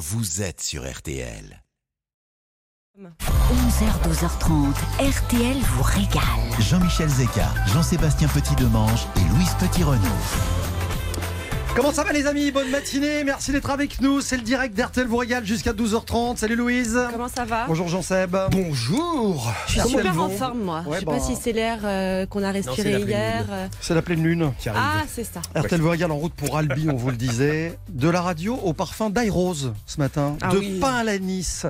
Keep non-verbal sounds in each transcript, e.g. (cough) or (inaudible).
vous êtes sur RTL. 11h, 12h30, RTL vous régale. Jean-Michel Zeka, Jean-Sébastien Petit-Demange et Louise Petit-Renaud. Comment ça va les amis? Bonne matinée, merci d'être avec nous. C'est le direct d'RTL vous régale jusqu'à 12h30. Salut Louise. Comment ça va? Bonjour Jean-Seb. Bonjour Je suis Comment super en forme moi. Ouais, je sais bah. pas si c'est l'air euh, qu'on a respiré c'est la pleine hier. lune. euh. C'est la pleine lune. qui arrive. Ah, c'est ça. RTL vous régale en route pour Albi, on vous le disait. De la radio au parfum d'Airose ce matin. Ah de oui. pain à la Nice.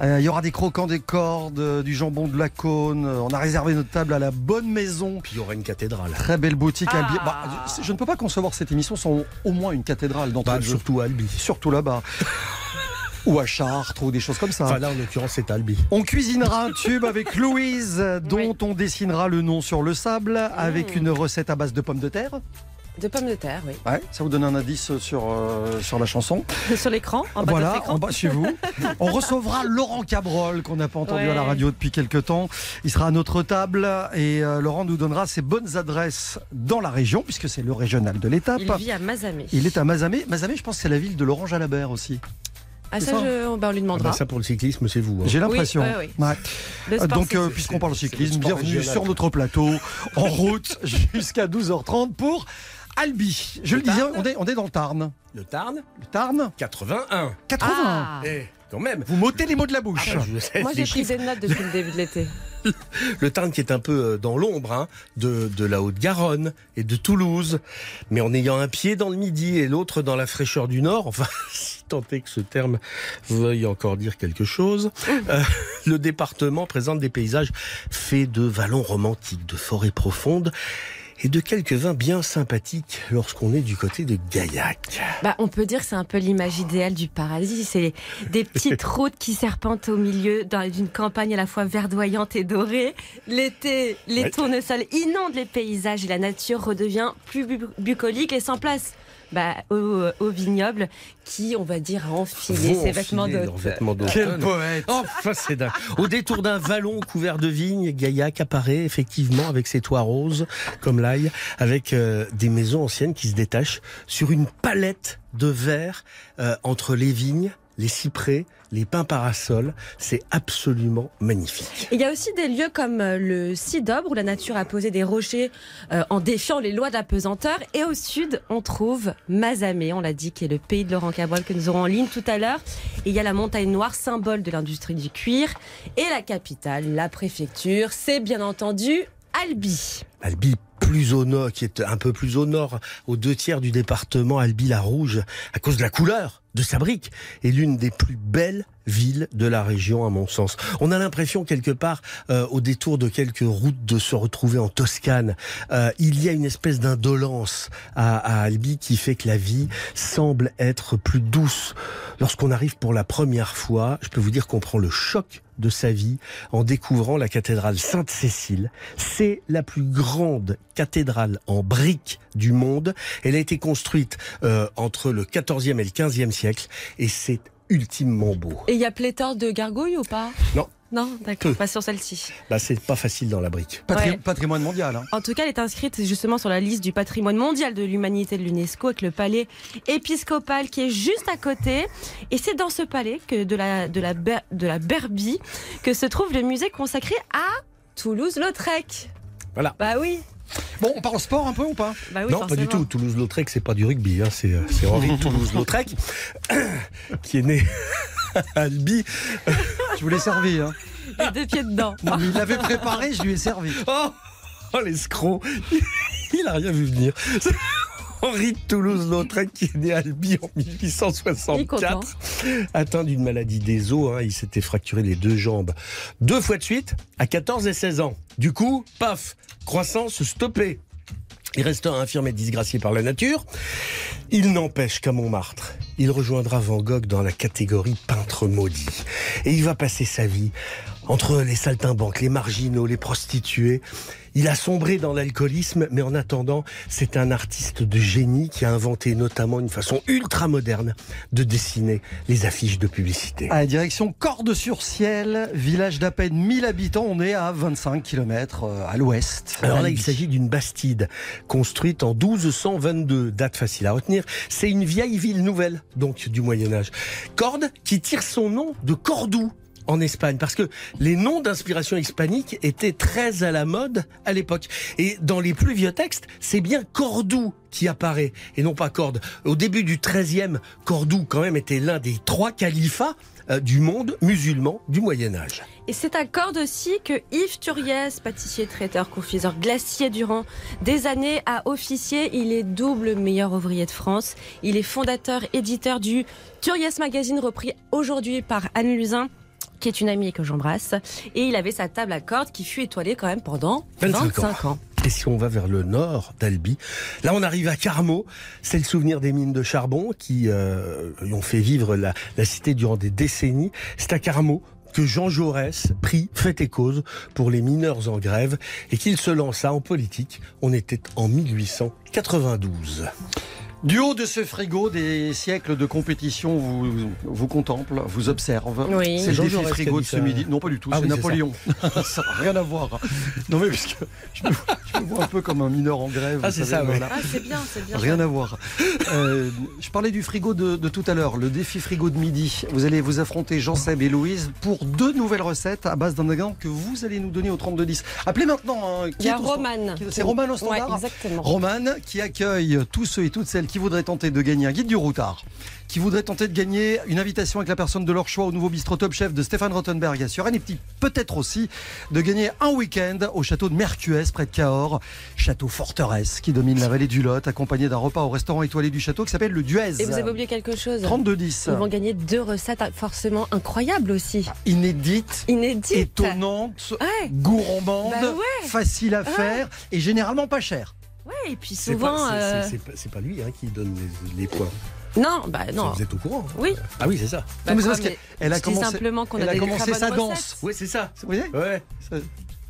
Euh, Il y aura des croquants des cordes, du jambon de la cône. On a réservé notre table à la bonne maison. Puis il y aura une cathédrale. Très belle boutique Ah. Albi. Bah, je je ne peux pas concevoir cette émission sans au moins une cathédrale d'entrée Bah, surtout Albi. Surtout là-bas. (laughs) ou à Chartres ou des choses comme ça. Enfin là en l'occurrence c'est Albi. On cuisinera un tube avec Louise, dont on dessinera le nom sur le sable, avec une recette à base de pommes de terre. De pommes de terre, oui. Ouais, ça vous donne un indice sur, euh, sur la chanson. (laughs) Sur l'écran, en bas de voilà, votre écran. en bas chez vous. (laughs) On recevra Laurent Cabrol, qu'on n'a pas entendu Ouais. à la radio depuis quelques temps. Il sera à notre table et euh, Laurent nous donnera ses bonnes adresses dans la région, puisque c'est le régional de l'étape. Il vit à Mazamet. Il est à Mazamet. Mazamet, je pense que c'est la ville de Laurent Jalabert aussi. Ah, ça, ça je... bah, on lui Ah demandera. bah, ça pour le cyclisme c'est vous. hein. J'ai l'impression. oui. Ouais. Donc, euh, puisqu'on parle c'est cyclisme, bienvenue régional. sur notre plateau, en route (laughs) jusqu'à 12h30 pour Albi. Je le, Le disais, on est, on est dans le Tarn. Le Tarn Le Tarn 81. 80. Ah. Eh quand même. Vous m'ôtez les mots de la bouche. Ah, je sais, Moi, j'ai pris des notes depuis le début de l'été. (laughs) Le Tarn qui est un peu euh, dans l'ombre hein, de, de la Haute-Garonne et de Toulouse, mais en ayant un pied dans le midi et l'autre dans la fraîcheur du Nord, enfin, (laughs) si tant est que ce terme veuille encore dire quelque chose, euh, le département présente des paysages faits de vallons romantiques, de forêts profondes et de quelques vins bien sympathiques lorsqu'on est du côté de Gaillac. Bah, on peut dire que c'est un peu l'image idéale du paradis. C'est des petites (laughs) routes qui serpentent au milieu d'une campagne à la fois verdoyante et dorée. L'été, les Ouais. tournesols inondent les paysages et la nature redevient plus bu- bucolique et sans place. Bah, au, au vignoble qui, on va dire, a enfilé ses vêtements d'automne. Quel poète Enfin, c'est dingue. Au détour d'un vallon couvert de vignes, Gaillac apparaît effectivement avec ses toits roses, comme avec euh, des maisons anciennes qui se détachent sur une palette de verre euh, entre les vignes, les cyprès, les pins parasols. C'est absolument magnifique. Il y a aussi des lieux comme euh, le Sidobre où la nature a posé des rochers en défiant les lois de la pesanteur. Et au sud, on trouve Mazamet, on l'a dit, qui est le pays de Laurent Cabrol que nous aurons en ligne tout à l'heure. Et il y a la montagne noire, symbole de l'industrie du cuir. Et la capitale, la préfecture, c'est bien entendu Albi. Albi plus au nord, qui est un peu plus au nord, aux deux tiers du département, Albi la Rouge, à cause de la couleur de sa brique, est l'une des plus belles villes de la région, à mon sens. On a l'impression quelque part, euh, au détour de quelques routes, de se retrouver en Toscane. Euh, il y a une espèce d'indolence à, à Albi qui fait que la vie semble être plus douce. Lorsqu'on arrive pour la première fois, je peux vous dire qu'on prend le choc de sa vie en découvrant la cathédrale Sainte-Cécile. C'est la plus grande cathédrale en briques du monde. Elle a été construite euh, entre le 14e et le 15e siècle et c'est ultimement beau. Et il y a pléthore de gargouilles ou pas? Non. Non, d'accord, pas sur celle-ci. Bah, c'est pas facile dans la brique. Patri- Ouais. Patrimoine mondial. hein. En tout cas, elle est inscrite justement sur la liste du patrimoine mondial de l'humanité de l'UNESCO avec le palais épiscopal qui est juste à côté. Et c'est dans ce palais que de la, de la, Ber- de la Berbie que se trouve le musée consacré à Toulouse-Lautrec. Voilà. Bah oui. Bon, on parle sport un peu ou pas Bah oui non, pas du tout. Toulouse-Lautrec, c'est pas du rugby. Hein. C'est, euh, c'est Henri (laughs) Toulouse-Lautrec (coughs) qui est né à Albi. (coughs) Je vous l'ai servi. Hein. Les deux pieds dedans. Non, mais il l'avait préparé, je lui ai servi. Oh, oh l'escroc Il a rien vu venir. Henri de Toulouse-Lautrec qui est né à Albi en Il est 1864, content. atteint d'une maladie des os. hein. il s'était fracturé les deux jambes deux fois de suite à 14 et 16 ans. Du coup, paf, croissance stoppée. Il restera infirme et disgracié par la nature. Il n'empêche qu'à Montmartre, il rejoindra Van Gogh dans la catégorie peintre maudit. Et il va passer sa vie entre les saltimbanques, les marginaux, les prostituées. Il a sombré dans l'alcoolisme, mais en attendant, c'est un artiste de génie qui a inventé notamment une façon ultra moderne de dessiner les affiches de publicité. À la direction Cordes-sur-Ciel, village d'à peine 1000 habitants, on est à 25 km à l'ouest. Alors là, il s'agit d'une bastide construite en 1222, date facile à retenir. C'est une vieille ville nouvelle, donc du Moyen Âge. Cordes qui tire son nom de Cordoue en Espagne parce que les noms d'inspiration hispanique étaient très à la mode à l'époque. Et dans les plus vieux textes, c'est bien Cordoue qui apparaît et non pas Corde. Au début du XIIIe, Cordoue quand même était l'un des trois califats euh, du monde musulman du Moyen Âge. Et c'est à Cordes aussi que Yves Turiès, pâtissier, traiteur, confiseur, glacier durant des années, a officié. Il est double meilleur ouvrier de France. Il est fondateur, éditeur du Turiès Magazine, repris aujourd'hui par Anne Luzin qui est une amie que j'embrasse. Et il avait sa table à cordes qui fut étoilée quand même pendant 25, 25 ans. Et si on va vers le nord d'Albi, là on arrive à Carmaux, c'est le souvenir des mines de charbon qui euh, ont fait vivre la, la cité durant des décennies. C'est à Carmaux que Jean Jaurès prit fait et cause pour les mineurs en grève et qu'il se lança en politique. On était en 1892. Du haut de ce frigo, des siècles de compétition vous, vous contemplent, vous observent. Oui. C'est le défi qui frigo de ce ça. midi. Non, pas du tout, Ah c'est oui, Napoléon. (laughs) ça n'a rien à voir. Non, mais puisque je me, je me vois un peu comme un mineur en grève. Ah, c'est ça, ouais. voilà. Ah, c'est bien, c'est bien. Rien à voir. Euh, je parlais du frigo de, de tout à l'heure, le défi frigo de midi. Vous allez vous affronter Jean-Seb et Louise pour deux nouvelles recettes à base d'un ingrédient que vous allez nous donner au 3210. Appelez maintenant. hein, Il y a qui- C'est Romane au Ouais, standard exactement. Romane qui accueille tous ceux et toutes celles qui voudraient tenter de gagner un guide du routard, qui voudraient tenter de gagner une invitation avec la personne de leur choix au nouveau bistrot Top Chef de Stéphane Rottenberg à Suresnes et peut-être aussi de gagner un week-end au château de Mercues près de Cahors, château forteresse qui domine la vallée du Lot, accompagné d'un repas au restaurant étoilé du château qui s'appelle le Duez. Et vous avez oublié quelque chose 32-10. Ils vont gagner deux recettes forcément incroyables aussi. Inédite, Inédites. étonnante, Ouais. gourmande, Bah ouais. facile à faire et généralement pas cher. Ouais, et puis souvent. c'est- euh, c'est- pas- lui hein, qui donne les, les points. Non, bah non. Vous êtes au courant Oui. Ah oui, c'est ça. Bah, Non, mais quoi, qu'elle a commencé- simplement qu'on elle a, commencé sa danse. Oui, c'est ça. Vous voyez Ouais. Ça-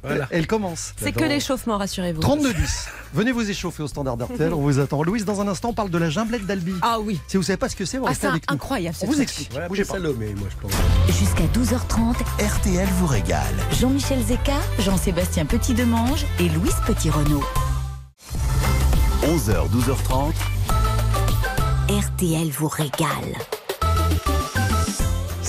Voilà. Elle commence. C'est que l'échauffement, rassurez-vous. 32-10. Venez vous échauffer au standard d'Artel, on vous attend. Louise, dans un instant, on parle de la gimblette d'Albi. Ah oui. Si vous savez pas ce que c'est, vous Ah, restez c'est avec nous. incroyable. On vous explique. Voilà, Bougez appelez pas. Salomé, moi je pense. Jusqu'à 12h30, RTL vous régale. Jean-Michel Zeka, Jean-Sébastien Petit-Demange et Louise Petit-Renault. 11h, 12h30. RTL vous régale.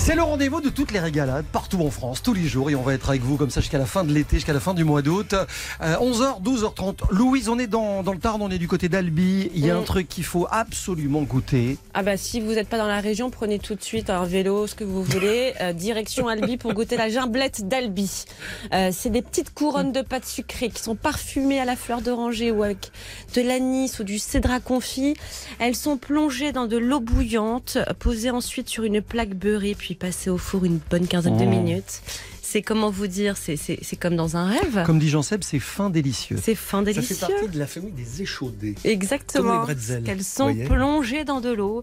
C'est le rendez-vous de toutes les régalades, partout en France, tous les jours. Et on va être avec vous comme ça jusqu'à la fin de l'été, jusqu'à la fin du mois d'août. Euh, 11h, 12h30. Louise, on est dans, dans le Tarn, on est du côté d'Albi. Il y a un truc qu'il faut absolument goûter. Ah bah si vous n'êtes pas dans la région, prenez tout de suite un vélo, ce que vous voulez, (laughs) euh, direction Albi pour goûter la gimblette d'Albi. Euh, c'est des petites couronnes de pâte sucrée qui sont parfumées à la fleur d'oranger ou avec de l'anis ou du cédra confit. Elles sont plongées dans de l'eau bouillante, posées ensuite sur une plaque beurrée puis passées au four une bonne quinzaine de Oh. minutes. C'est comment vous dire, c'est- comme dans un rêve. Comme dit Jean-Seb, c'est fin délicieux. C'est fin Ça délicieux. fait partie de la famille des échaudés. Comme Exactement. les bretzels, Qu'elles sont voyez. plongées dans de l'eau.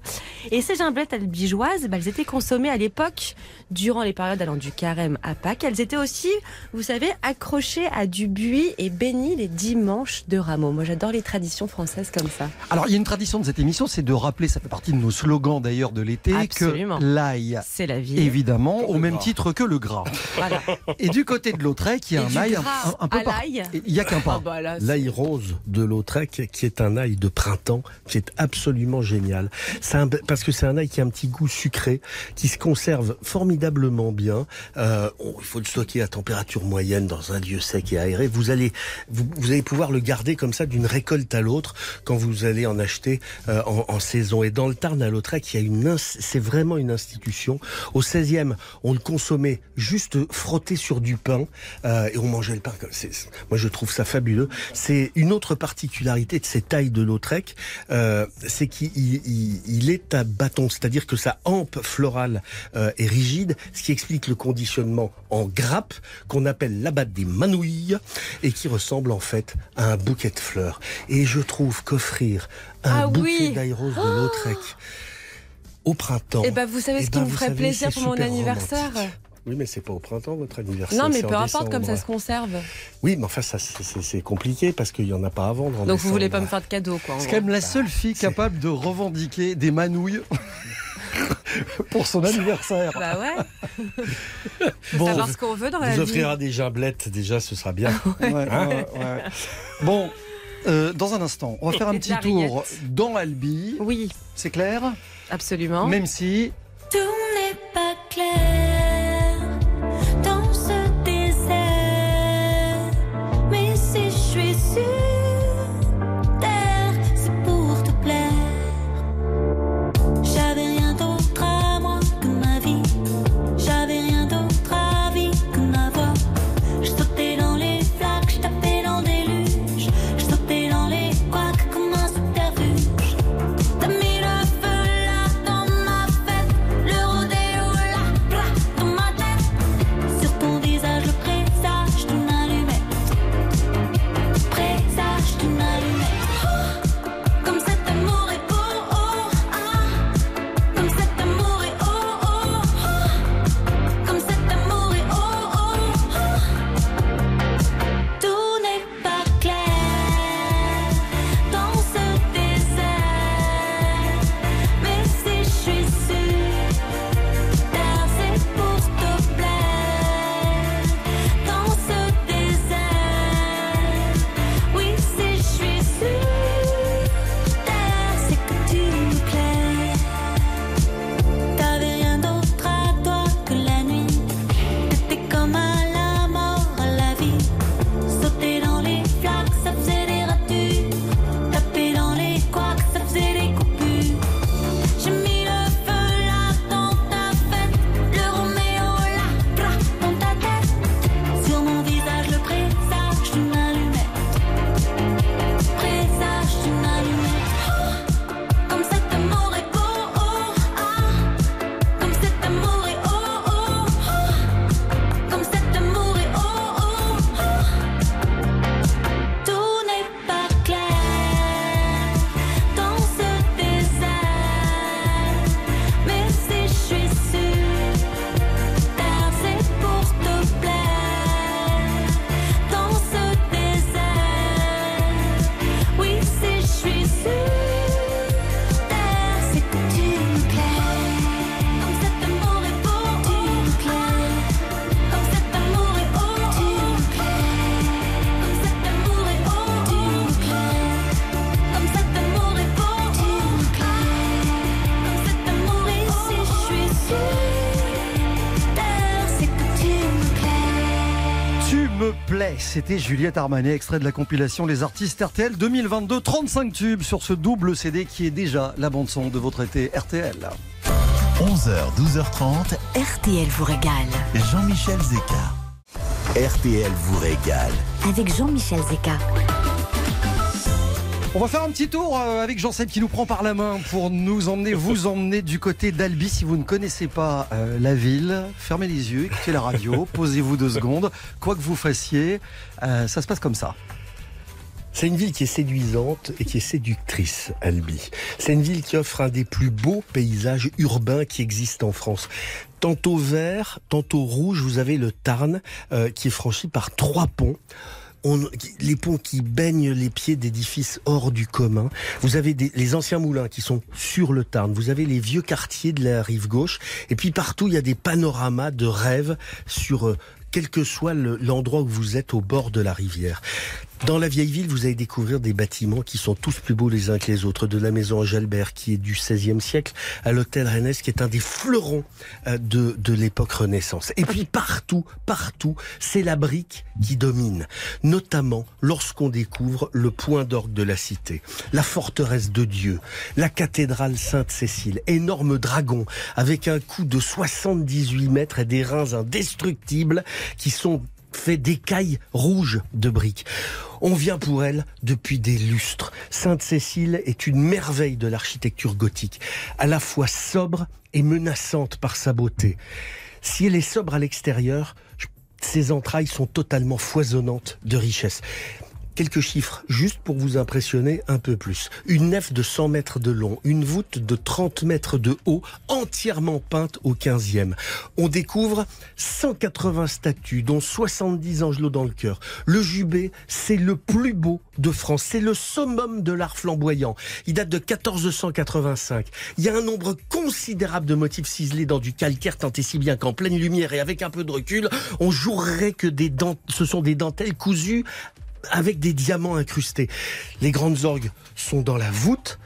Et ces gimblettes albigeoises, bah, elles étaient consommées à l'époque, durant les périodes allant du carême à Pâques. Elles étaient aussi, vous savez, accrochées à du buis et bénies les dimanches de rameaux. Moi, j'adore les traditions françaises comme ça. Alors, il y a une tradition de cette émission, c'est de rappeler, ça fait partie de nos slogans d'ailleurs de l'été, que l'ail, C'est la vie. évidemment, au même gras. titre que le gras. Voilà. Et du côté de Lautrec, il y a Et un ail un, un- peu. Il y a qu'un Ah pas. bah là, c'est- L'ail rose de Lautrec, qui est un ail de printemps, qui est absolument génial. C'est un- parce que c'est un ail qui a un petit goût sucré, qui se conserve formidablement bien. Euh, il faut le stocker à température moyenne dans un lieu sec et aéré. Vous allez, vous, vous allez pouvoir le garder comme ça d'une récolte à l'autre quand vous allez en acheter euh, en, en saison. Et dans le Tarn à Lautrec, il y a une, ins- c'est vraiment une institution. Au 16e, on le consommait juste frotté sur du pain euh, et on mangeait le pain. comme- moi, je trouve ça fabuleux. C'est une autre particularité de cette taille de Lautrec, euh, c'est qu'il il- il est à bâton, c'est-à-dire que sa hampe florale euh, est rigide, ce qui explique le conditionnement en grappe qu'on appelle l'abat des manouilles et qui ressemble en fait à un bouquet de fleurs. Et je trouve qu'offrir un Ah bouquet oui. d'ail rose de Lautrec au printemps. Eh ben, vous savez eh ce qui ben, me vous ferait plaisir pour mon anniversaire romantique. Oui, mais c'est pas au printemps votre anniversaire. Non, mais c'est peu en importe comme ça se conserve. Oui, mais enfin, ça, c'est- compliqué parce qu'il y en a pas à vendre. en Donc vous voulez pas me faire de cadeau, quoi. C'est quand même la seule fille capable de revendiquer des manouilles (laughs) pour son anniversaire. Bah ouais. (laughs) Faut Bon, savoir ce qu'on veut dans la Vous vie. offrira des gimblettes, déjà, ce sera bien. (laughs) Ouais, ouais, ouais. Bon, Euh, dans un instant, on va faire un petit tour dans Albi. Oui, C'est clair? Absolument. Même si Tout n'est pas clair c'était Juliette Armanet, extrait de la compilation Les artistes RTL 2022, 35 tubes sur ce double CD qui est déjà la bande-son de votre été RTL. 11h, 12h30, RTL vous régale. Jean-Michel Zeka. RTL vous régale. Avec Jean-Michel Zeka. On va faire un petit tour euh, avec Jean-Seb qui nous prend par la main pour nous emmener, vous emmener du côté d'Albi. Si vous ne connaissez pas euh, la ville, fermez les yeux, écoutez la radio, (laughs) posez-vous deux secondes. Quoi que vous fassiez, euh, ça se passe comme ça. C'est une ville qui est séduisante et qui est séductrice, Albi. C'est une ville qui offre un des plus beaux paysages urbains qui existent en France. Tantôt vert, tantôt rouge, vous avez le Tarn euh, qui est franchi par trois ponts. Les ponts qui baignent les pieds d'édifices hors du commun. Vous avez les anciens moulins qui sont sur le Tarn. Vous avez les vieux quartiers de la rive gauche. Et puis partout, il y a des panoramas de rêve sur euh, quel que soit le- l'endroit où vous êtes au bord de la rivière. Dans la vieille ville, vous allez découvrir des bâtiments qui sont tous plus beaux les uns que les autres. De la maison Angelbert, qui est du XVIe siècle, à l'hôtel Rennes, qui est un des fleurons euh, de, de l'époque Renaissance. Et puis partout, partout, c'est la brique qui domine. Notamment lorsqu'on découvre le point d'orgue de la cité, la forteresse de Dieu, la cathédrale Sainte-Cécile, énorme dragon avec un cou de 78 mètres et des reins indestructibles qui sont faits d'écailles rouges de briques. On vient pour elle depuis des lustres. Sainte-Cécile est une merveille de l'architecture gothique, à la fois sobre et menaçante par sa beauté. Si elle est sobre à l'extérieur, ses entrailles sont totalement foisonnantes de richesse. Quelques chiffres, juste pour vous impressionner un peu plus. Une nef de 100 mètres de long, une voûte de 30 mètres de haut, entièrement peinte au 15e. On découvre 180 statues, dont 70 angelots dans le cœur. Le jubé, c'est le plus beau de France. C'est le summum de l'art flamboyant. Il date de 1485. Il y a un nombre considérable de motifs ciselés dans du calcaire, tant et si bien qu'en pleine lumière et avec un peu de recul, on jouerait que ce sont des dentelles cousues avec des diamants incrustés. Les grandes orgues sont dans la voûte.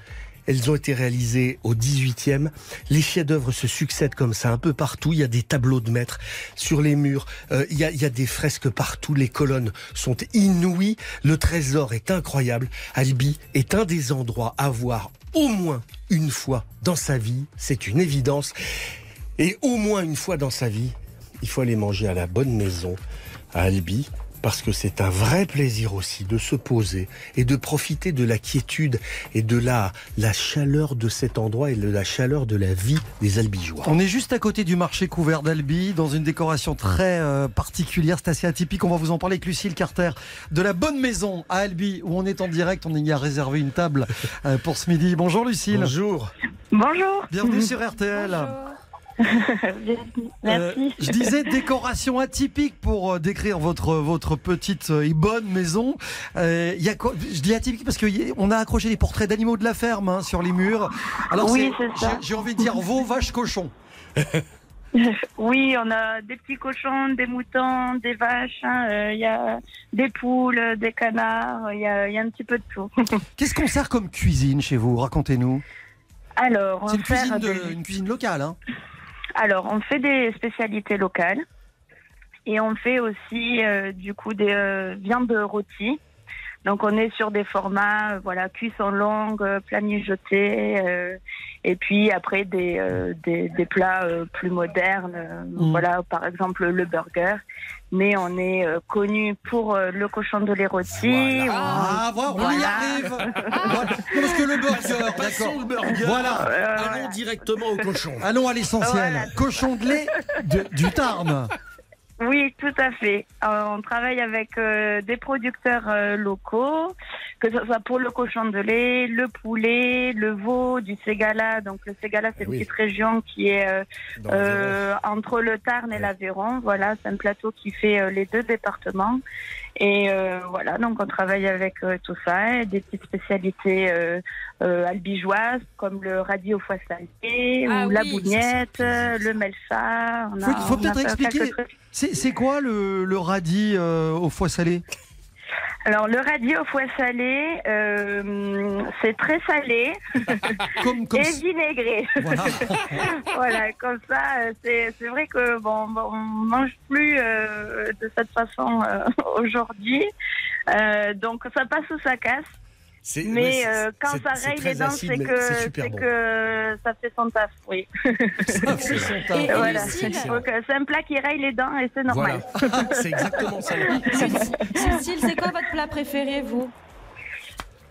Elles ont été réalisées au 18e. Les chefs-d'œuvre se succèdent comme ça un peu partout. Il y a des tableaux de maîtres sur les murs. Euh, il, y a, il y a des fresques partout. Les colonnes sont inouïes. Le trésor est incroyable. Albi est un des endroits à voir au moins une fois dans sa vie. C'est une évidence. Et au moins une fois dans sa vie, il faut aller manger à la bonne maison, à Albi, parce que c'est un vrai plaisir aussi de se poser et de profiter de la quiétude et de la, la chaleur de cet endroit et de la chaleur de la vie des Albigeois. On est juste à côté du marché couvert d'Albi, dans une décoration très euh, particulière. C'est assez atypique. On va vous en parler avec Lucille Carter de la Bonne Maison à Albi, où on est en direct. On y a réservé une table euh, pour ce midi. Bonjour Lucille. Bonjour. Bonjour. Bienvenue sur RTL. (laughs) Merci. Euh, je disais décoration atypique pour euh, décrire votre votre petite euh, et bonne maison. Euh, y a quoi- je dis atypique parce que y a- accroché des portraits d'animaux de la ferme hein, sur les murs. Alors Oui, j'ai- envie de dire veau, vache, cochon. (laughs) Oui, on a des petits cochons, des moutons, des vaches, hein, euh, il y a des poules, des canards, il y a, il y a un petit peu de tout. (laughs) Qu'est-ce qu'on sert comme cuisine chez vous? Racontez-nous. Alors, C'est une des- une cuisine locale. Hein. Alors, on fait des spécialités locales et on fait aussi euh, du coup des euh, viandes rôties. Donc, on est sur des formats, euh, voilà, cuisson longue, euh, plat mijoté, euh, et puis après des, euh, des, des plats euh, plus modernes, euh, Mm. voilà, par exemple le burger. Mais on est euh, connu pour euh, le cochon de lait rôti. Ah, voilà, on y Voilà. arrive. (laughs) Voilà. Parce que le burger, d'accord. le burger. Voilà. Euh, Allons directement au cochon. Allons à l'essentiel. Voilà. Cochon de lait de- du Tarn. Oui, tout à fait. Euh, on travaille avec euh, des producteurs euh, locaux, que ce soit pour le cochon de lait, le poulet, le veau, du Ségala. Donc le Ségala, c'est oui. une petite région qui est euh, entre le Tarn et l'Aveyron. Voilà, c'est un plateau qui fait les deux départements. Et euh, voilà, donc on travaille avec euh, tout ça, et des petites spécialités euh, euh, albigeoises comme le radis au foie salé Ah ou la bougnette, le melfa. On a- Faut- faut peut-être fait expliquer. c'est quoi le, le radis euh, au foie salé? Alors le radis au foie salé, euh, c'est très salé (laughs) Comme, comme et vinaigré. voilà. (laughs) voilà, comme ça, c'est c'est vrai que bon, bon, on mange plus euh, de cette façon euh, (laughs) aujourd'hui, donc ça passe ou ça casse. Mais euh, quand ça très les dents, c'est que c'est super c'est bon. que ça fait son taf, oui. (laughs) Ça fait son tas. Et- voilà. Lucille Donc, c'est un plat qui raye les dents et c'est normal. Voilà, (laughs) c'est exactement ça. Cécile, c'est quoi votre plat préféré, vous?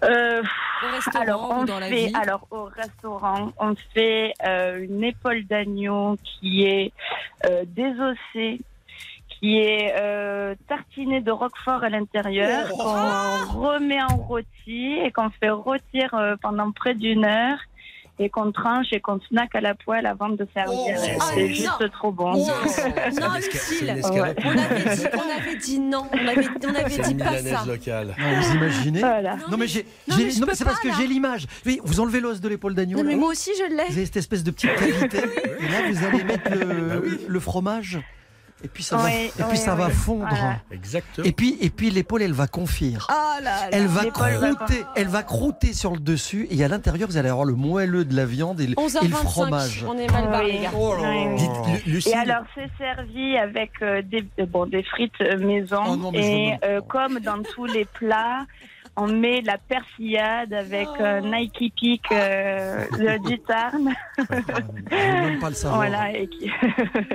Euh, Au restaurant alors, ou on la fait, vie? alors au restaurant, on fait euh, une épaule d'agneau qui est euh, désossée, qui est euh, tartinée de roquefort à l'intérieur, Oh. qu'on remet en rôti et qu'on fait rôtir euh, pendant près d'une heure et qu'on tranche et qu'on snack à la poêle avant de servir. Oh. Ah, c'est non. juste trop bon. Non, C'est non. On avait dit, on avait dit non. On avait, on avait dit pas ça. locale. Non, vous imaginez Voilà. Non mais j'ai, c'est parce que j'ai l'image. Oui, vous enlevez l'os de l'épaule d'agneau. Mais moi aussi, je Vous l'ai. avez cette espèce de petite cavité. et là, vous allez mettre le, Bah oui. le fromage. Et puis ça va, Oui, et puis oui, ça va oui. fondre. Voilà. Exactement. Et puis, et puis l'épaule, elle va confire. Ah là là. Elle va croûter, elle va croûter sur le dessus et à l'intérieur vous allez avoir le moelleux de la viande et le, et le 11h25. fromage. On est mal barré, Oui. les gars. Oh Et alors, c'est servi avec euh, des, euh, bon, des frites euh, maison. Oh non, mais je et euh, comme dans tous les plats, on met la persillade avec euh, Nike Peak euh, le- (laughs) du Tarn. Je veux même pas le savoir. Voilà, et qui-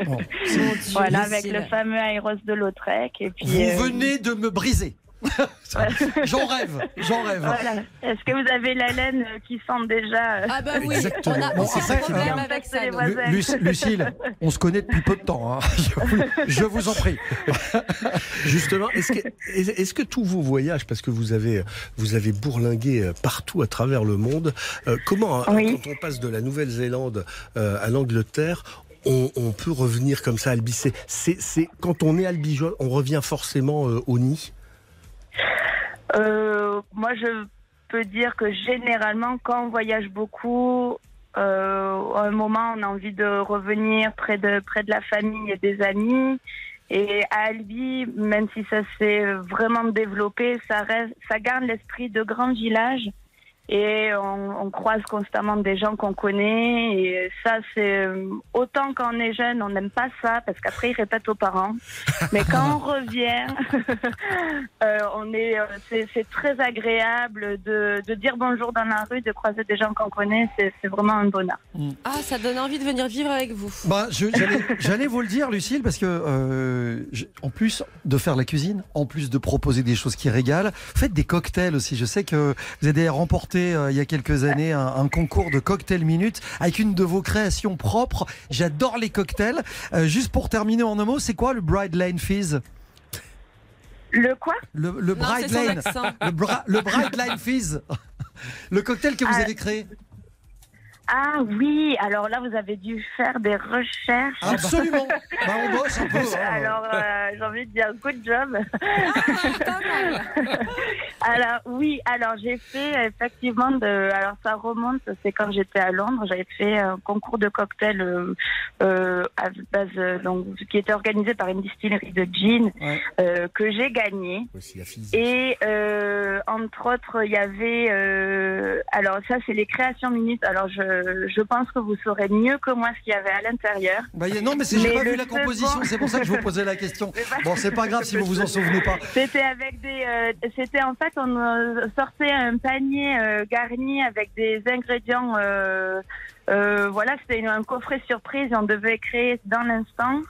Bon. Mon Dieu, voilà avec le fameux Aéros de Lautrec. Et puis, Vous euh, venez de me briser. (laughs) j'en rêve, j'en rêve. Voilà. Est-ce que vous avez la laine euh, qui sent déjà euh, Ah bah oui, Exactement. on a Bon, aucun après, problème avec ça. les nous. voisins. Lu- Luc- Lucille, on se connaît depuis peu de temps. hein. (laughs) Je, vous, je vous en prie. (laughs) justement, est-ce que, est- est-ce que tous vos voyages, parce que vous avez, vous avez bourlingué euh, partout à travers le monde, euh, comment, Oui. quand on passe de la Nouvelle-Zélande euh, à l'Angleterre, on, on peut revenir comme ça à Albi C'est- quand on est albigeois, on revient forcément euh, au nid? Euh, moi, je peux dire que généralement, quand on voyage beaucoup, euh, à un moment, on a envie de revenir près de, près de la famille et des amis. Et à Albi, même si ça s'est vraiment développé, ça, ça garde l'esprit de grand village. Et on, on croise constamment des gens qu'on connaît. Et ça, c'est euh, autant quand on est jeune, on n'aime pas ça parce qu'après ils répètent aux parents. (laughs) Mais quand on revient, (laughs) euh, on est, euh, c'est, c'est très agréable de, de dire bonjour dans la rue, de croiser des gens qu'on connaît. C'est, c'est vraiment un bonheur. Ah, ça donne envie de venir vivre avec vous. Bah, je- j'allais, (laughs) j'allais vous le dire, Lucille, parce que euh, en plus de faire la cuisine, en plus de proposer des choses qui régalent, faites des cocktails aussi. Je sais que vous avez remporté euh, il y a quelques années un, un concours de cocktail minute avec une de vos créations propres. J'adore les cocktails. Euh, juste pour terminer en un mot, c'est quoi le Bride Lane Fizz? Le quoi? Le, le Non, c'est Bride Lane, le, bra- le Bride Lane Fizz. (laughs) Le cocktail que vous Ah. avez créé. Ah oui, alors là, vous avez dû faire des recherches. Absolument. Bah, on bosse un peu. hein. (laughs) Alors, euh, j'ai envie de dire good job. Pas mal. (laughs) Alors oui, alors j'ai fait effectivement de. Alors ça remonte, c'est quand j'étais à Londres, j'avais fait un concours de cocktail euh, euh, à base euh, donc qui était organisé par une distillerie de gin Ouais. euh, que j'ai gagné. La fille. Et euh, entre autres, il y avait. euh, alors ça, c'est les créations minutes. Alors je, je pense que vous saurez mieux que moi ce qu'il y avait à l'intérieur. Bah, non, mais j'ai pas vu la composition, c'est pour ça que je vous posais la question. (laughs) Bah- Bon, c'est pas grave si vous vous en souvenez pas. C'était avec des. euh, C'était en fait, on euh, sortait un panier euh, garni avec des ingrédients. euh, euh, voilà, c'était un coffret surprise on devait créer dans l'instant.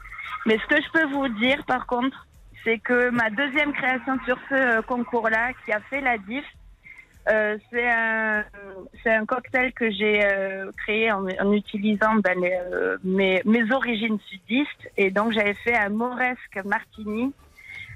Mais ce que je peux vous dire, par contre, c'est que ma deuxième création sur ce euh, concours-là, qui a fait la diff, euh, c'est un, un cocktail que j'ai euh, créé en, en utilisant ben, les, euh, mes, mes origines sudistes. Et donc, j'avais fait un moresque martini.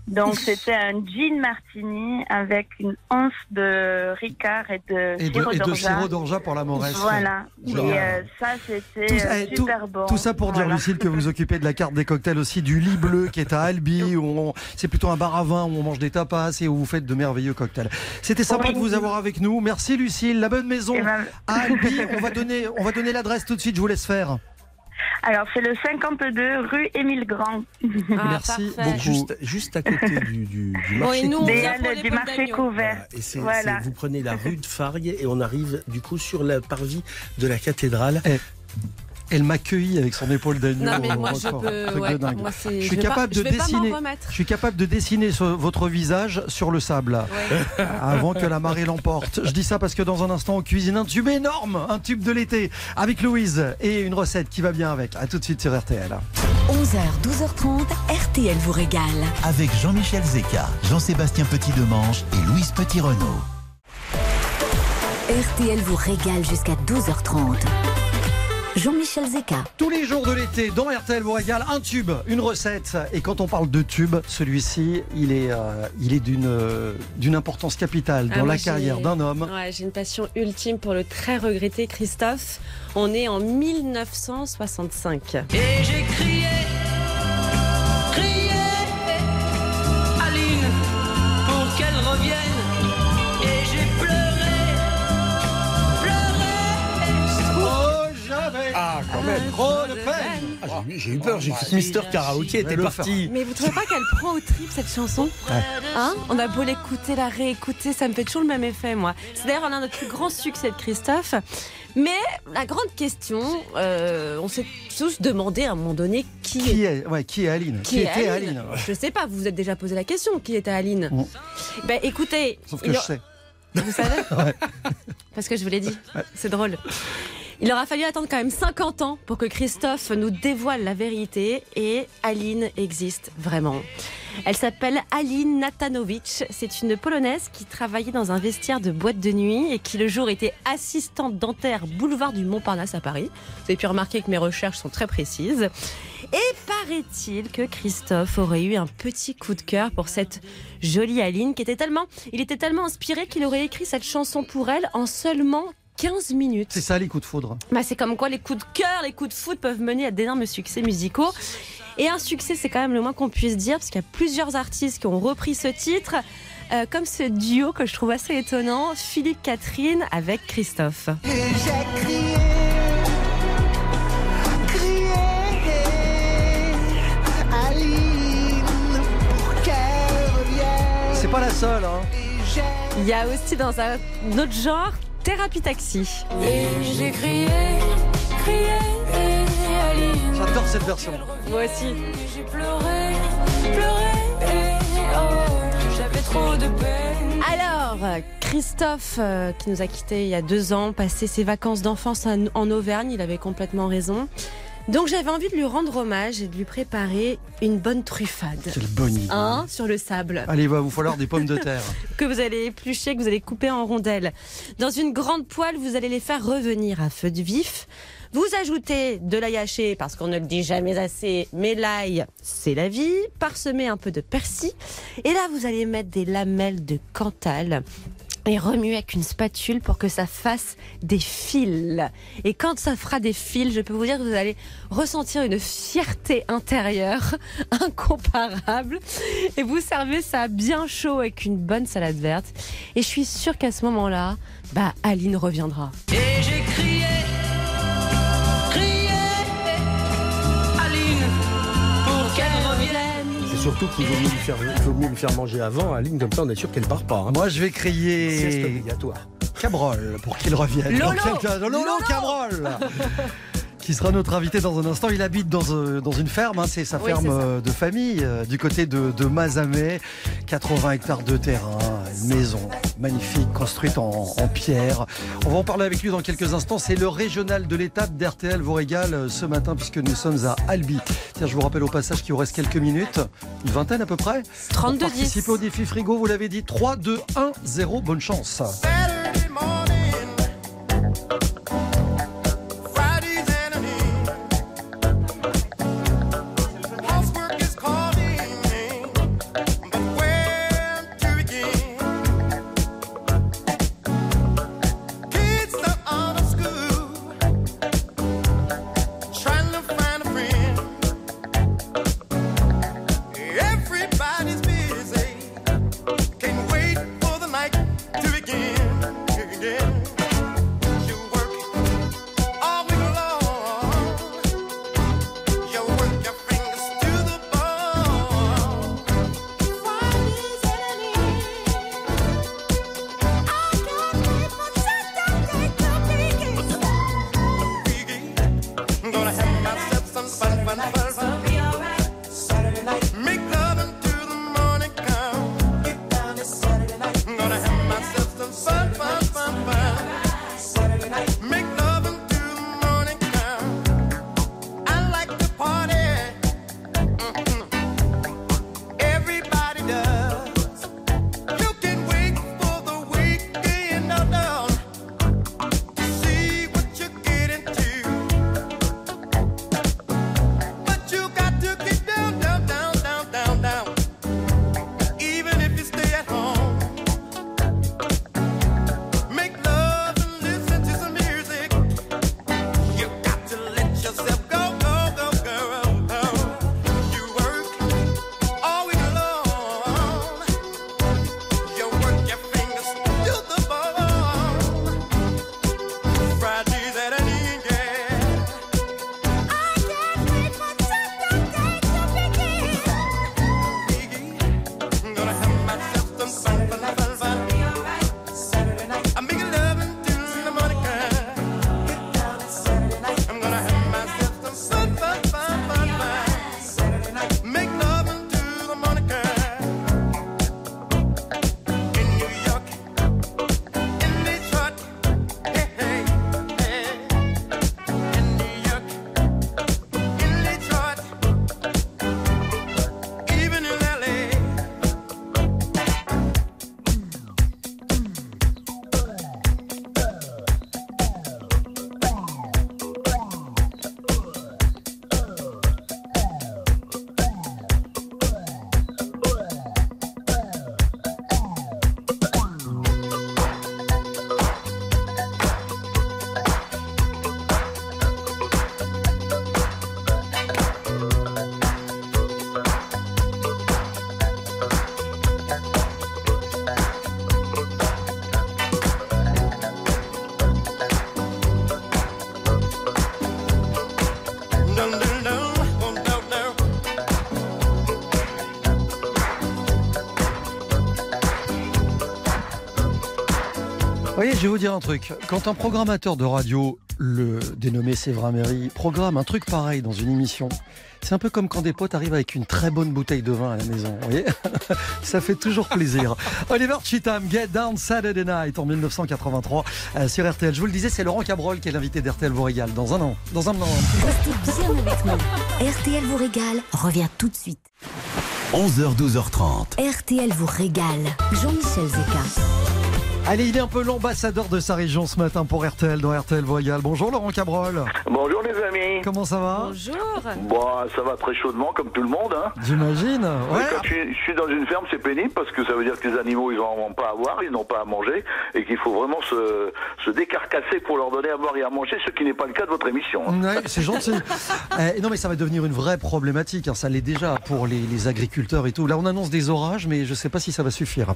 Donc, c'était un gin martini avec une once de ricard et de Et sirop et de d'orgeat. sirop d'orgeat pour la Moresse. Voilà. Et euh, ça, c'était Tout, eh, tout- super bon. tout ça pour dire. Lucille, que vous (laughs) occupez de la carte des cocktails aussi, du lit bleu qui est à Albi, (laughs) où c'est plutôt un bar à vin où on mange des tapas et où vous faites de merveilleux cocktails. C'était sympa Oui. de vous avoir avec nous. Merci, Lucille. La bonne maison Et ben, à Albi. (laughs) On va donner, on va donner l'adresse tout de suite. Je vous laisse faire. Alors, c'est le 52 rue Émile Grand. Ah, (laughs) Merci parfait. beaucoup. Juste, juste à côté du, du, du Bon, marché et nous, on couvert. Des du marché. Voilà. Et c'est, Voilà. c'est- vous prenez la rue de Fargue et on arrive du coup sur le parvis de la cathédrale. Elle m'accueille avec son épaule d'agneau. Non, mais moi, je peux. Truc de ouais, dingue. moi, c'est- Je suis vais pas- capable de je vais pas m'en dessiner. remettre. Je suis capable de dessiner votre visage sur le sable Ouais. (laughs) avant que la marée l'emporte. Je dis ça parce que dans un instant, on cuisine un tube énorme, un tube de l'été, avec Louise et une recette qui va bien avec. À tout de suite sur RTL. 11h, 12h30, RTL vous régale. Avec Jean-Michel Zeka, Jean-Sébastien Petit-Demange et Louise Petit-Renault. RTL vous régale jusqu'à 12h30. Jean-Michel Zeka. Tous les jours de l'été, dans RTL vous régale un tube, une recette. Et quand on parle de tube, celui-ci, il est, euh, il est d'une, euh, d'une importance capitale Ah, dans moi, la carrière d'un homme. Ouais, j'ai une passion ultime pour le très regretté Christophe. On est en 1965. Et j'ai crié, Ah, quand même. Trop de peine Ah, j'ai, eu peur, j'ai fait Mister Karaoke était le parti. Mais vous trouvez pas qu'elle prend au trip cette chanson Hein On a beau l'écouter, la réécouter, ça me fait toujours le même effet, moi. C'est d'ailleurs un des plus grands succès de Christophe. Mais la grande question, euh, on s'est tous demandé à un moment donné qui, Qui est. est, ouais, qui est Aline? Qui est était Aline, Aline Je sais pas, vous vous êtes déjà posé la question, qui était Aline? Mm. Ben écoutez, Sauf que il je a- sais. vous savez (laughs) Parce que je vous l'ai dit, c'est drôle. Il aura fallu attendre quand même 50 ans pour que Christophe nous dévoile la vérité et Aline existe vraiment. Elle s'appelle Aline Natanowicz. C'est une Polonaise qui travaillait dans un vestiaire de boîte de nuit et qui le jour était assistante dentaire boulevard du Montparnasse à Paris. Vous avez pu remarquer que mes recherches sont très précises. Et paraît-il que Christophe aurait eu un petit coup de cœur pour cette jolie Aline qui était tellement, il était tellement inspiré qu'il aurait écrit cette chanson pour elle en seulement 15 minutes. C'est ça les coups de foudre. Bah, c'est comme quoi les coups de cœur, les coups de foot peuvent mener à d'énormes succès musicaux. Et un succès, c'est quand même le moins qu'on puisse dire, parce qu'il y a plusieurs artistes qui ont repris ce titre, euh, comme ce duo que je trouve assez étonnant, Philippe Catherine avec Christophe. Et j'ai crié, crié, Aline. seule. Hein. Il y a aussi dans un autre genre thérapie taxi. Et j'ai crié, crié. J'adore cette version. Moi aussi. J'ai pleuré, pleuré, oh, j'avais trop de peine. Alors, Christophe, euh, qui nous a quittés il y a deux ans, passé ses vacances d'enfance en, en Auvergne, il avait complètement raison. Donc j'avais envie de lui rendre hommage et de lui préparer une bonne truffade. Quelle bonne idée. Hein, sur le sable. Allez, il va vous falloir des pommes de terre. (laughs) que vous allez éplucher, que vous allez couper en rondelles. Dans une grande poêle, vous allez les faire revenir à feu de vif. Vous ajoutez de l'ail haché, parce qu'on ne le dit jamais assez, mais l'ail, c'est la vie. Parsemez un peu de persil. Et là, vous allez mettre des lamelles de Cantal et remuer avec une spatule pour que ça fasse des fils. Et quand ça fera des fils, je peux vous dire que vous allez ressentir une fierté intérieure (laughs) incomparable. Et vous servez ça bien chaud avec une bonne salade verte. Et je suis sûre qu'à ce moment-là, bah, Aline reviendra. Et j'ai surtout qu'il vaut mieux lui faire, il vaut mieux lui faire manger avant, Aline, comme ça on est sûr qu'elle part pas. hein. Moi, je vais Sieste crier obligatoire. Cabrol pour qu'il revienne. Lolo Lolo, Lolo Cabrol qui sera notre invité dans un instant. Il habite dans, euh, dans une ferme, hein, c'est sa Oui, ferme ça. euh, de famille, euh, du côté de, de Mazamet. 80 hectares de terrain, une maison magnifique construite en, en pierre. On va en parler avec lui dans quelques instants. C'est le régional de l'étape d'RTL vous régale ce matin puisque nous sommes à Albi. Tiens, je vous rappelle au passage qu'il vous reste quelques minutes, une vingtaine à peu près. 32 Pour 10. participer au défi frigo, vous l'avez dit, 3, 2, 1, 0, bonne chance. Je vais vous dire un truc. Quand un programmateur de radio, le dénommé Séverin Méry, programme un truc pareil dans une émission, c'est un peu comme quand des potes arrivent avec une très bonne bouteille de vin à la maison. Vous voyez (laughs) Ça fait toujours plaisir. (laughs) Oliver Cheatham, Get Down Saturday Night en 1983 euh, sur RTL. Je vous le disais, c'est Laurent Cabrol qui est l'invité d'RTL vous régale dans un an. Dans un an. Restez bien avec nous. RTL vous régale revient tout de suite. 11h, 12h30. RTL vous régale. Jean-Michel Zeka. Allez, il est un peu l'ambassadeur de sa région ce matin pour RTL dans RTL régale. Bonjour Laurent Cabrol. Bonjour les amis. Comment ça va Bonjour. Bon, ça va très chaudement comme tout le monde. Hein. J'imagine. Ouais. Quand je suis, je suis dans une ferme, c'est pénible parce que ça veut dire que les animaux, ils n'en ont pas à boire, ils n'ont pas à manger et qu'il faut vraiment se, se décarcasser pour leur donner à boire et à manger, ce qui n'est pas le cas de votre émission. hein. Ouais, c'est gentil. (laughs) Eh, non, mais ça va devenir une vraie problématique. hein. Ça l'est déjà pour les, les agriculteurs et tout. Là, on annonce des orages, mais je ne sais pas si ça va suffire.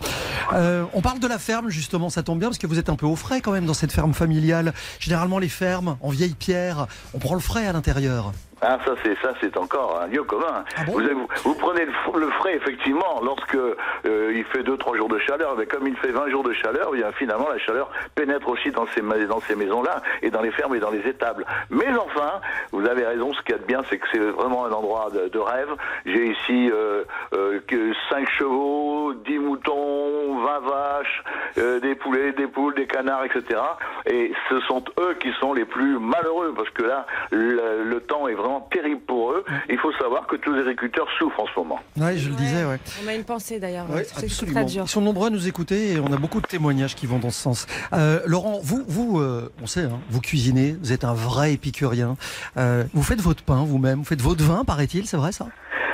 Euh, on parle de la ferme, justement. Ça tombe bien parce que vous êtes un peu au frais quand même dans cette ferme familiale. Généralement, les fermes en vieille pierre, on prend le frais à l'intérieur. Ah, ça, c'est ça, c'est encore un lieu commun. Ah bon vous, avez- vous, vous prenez le, frais, effectivement, lorsque euh, il fait 2-3 jours de chaleur, mais comme il fait 20 jours de chaleur, bien, finalement, la chaleur pénètre aussi dans ces, dans ces maisons-là, et dans les fermes et dans les étables. Mais enfin, vous avez raison, ce qu'il y a de bien, c'est que c'est vraiment un endroit de, de rêve. J'ai ici euh, euh, que 5 chevaux, 10 moutons, 20 vaches, euh, des poulets, des poules, des canards, etc. Et ce sont eux qui sont les plus malheureux, parce que là, le, le temps est vraiment terrible pour eux. Il faut savoir que tous les agriculteurs souffrent en ce moment. Ouais, je le disais, ouais. On a une pensée d'ailleurs. Ouais, C'est- c'est absolument. très dur. Ils sont nombreux à nous écouter et on a beaucoup de témoignages qui vont dans ce sens. Euh, Laurent, vous, vous euh, on sait, hein, vous cuisinez, vous êtes un vrai épicurien. Euh, vous faites votre pain vous-même, vous faites votre vin, paraît-il, c'est vrai ça?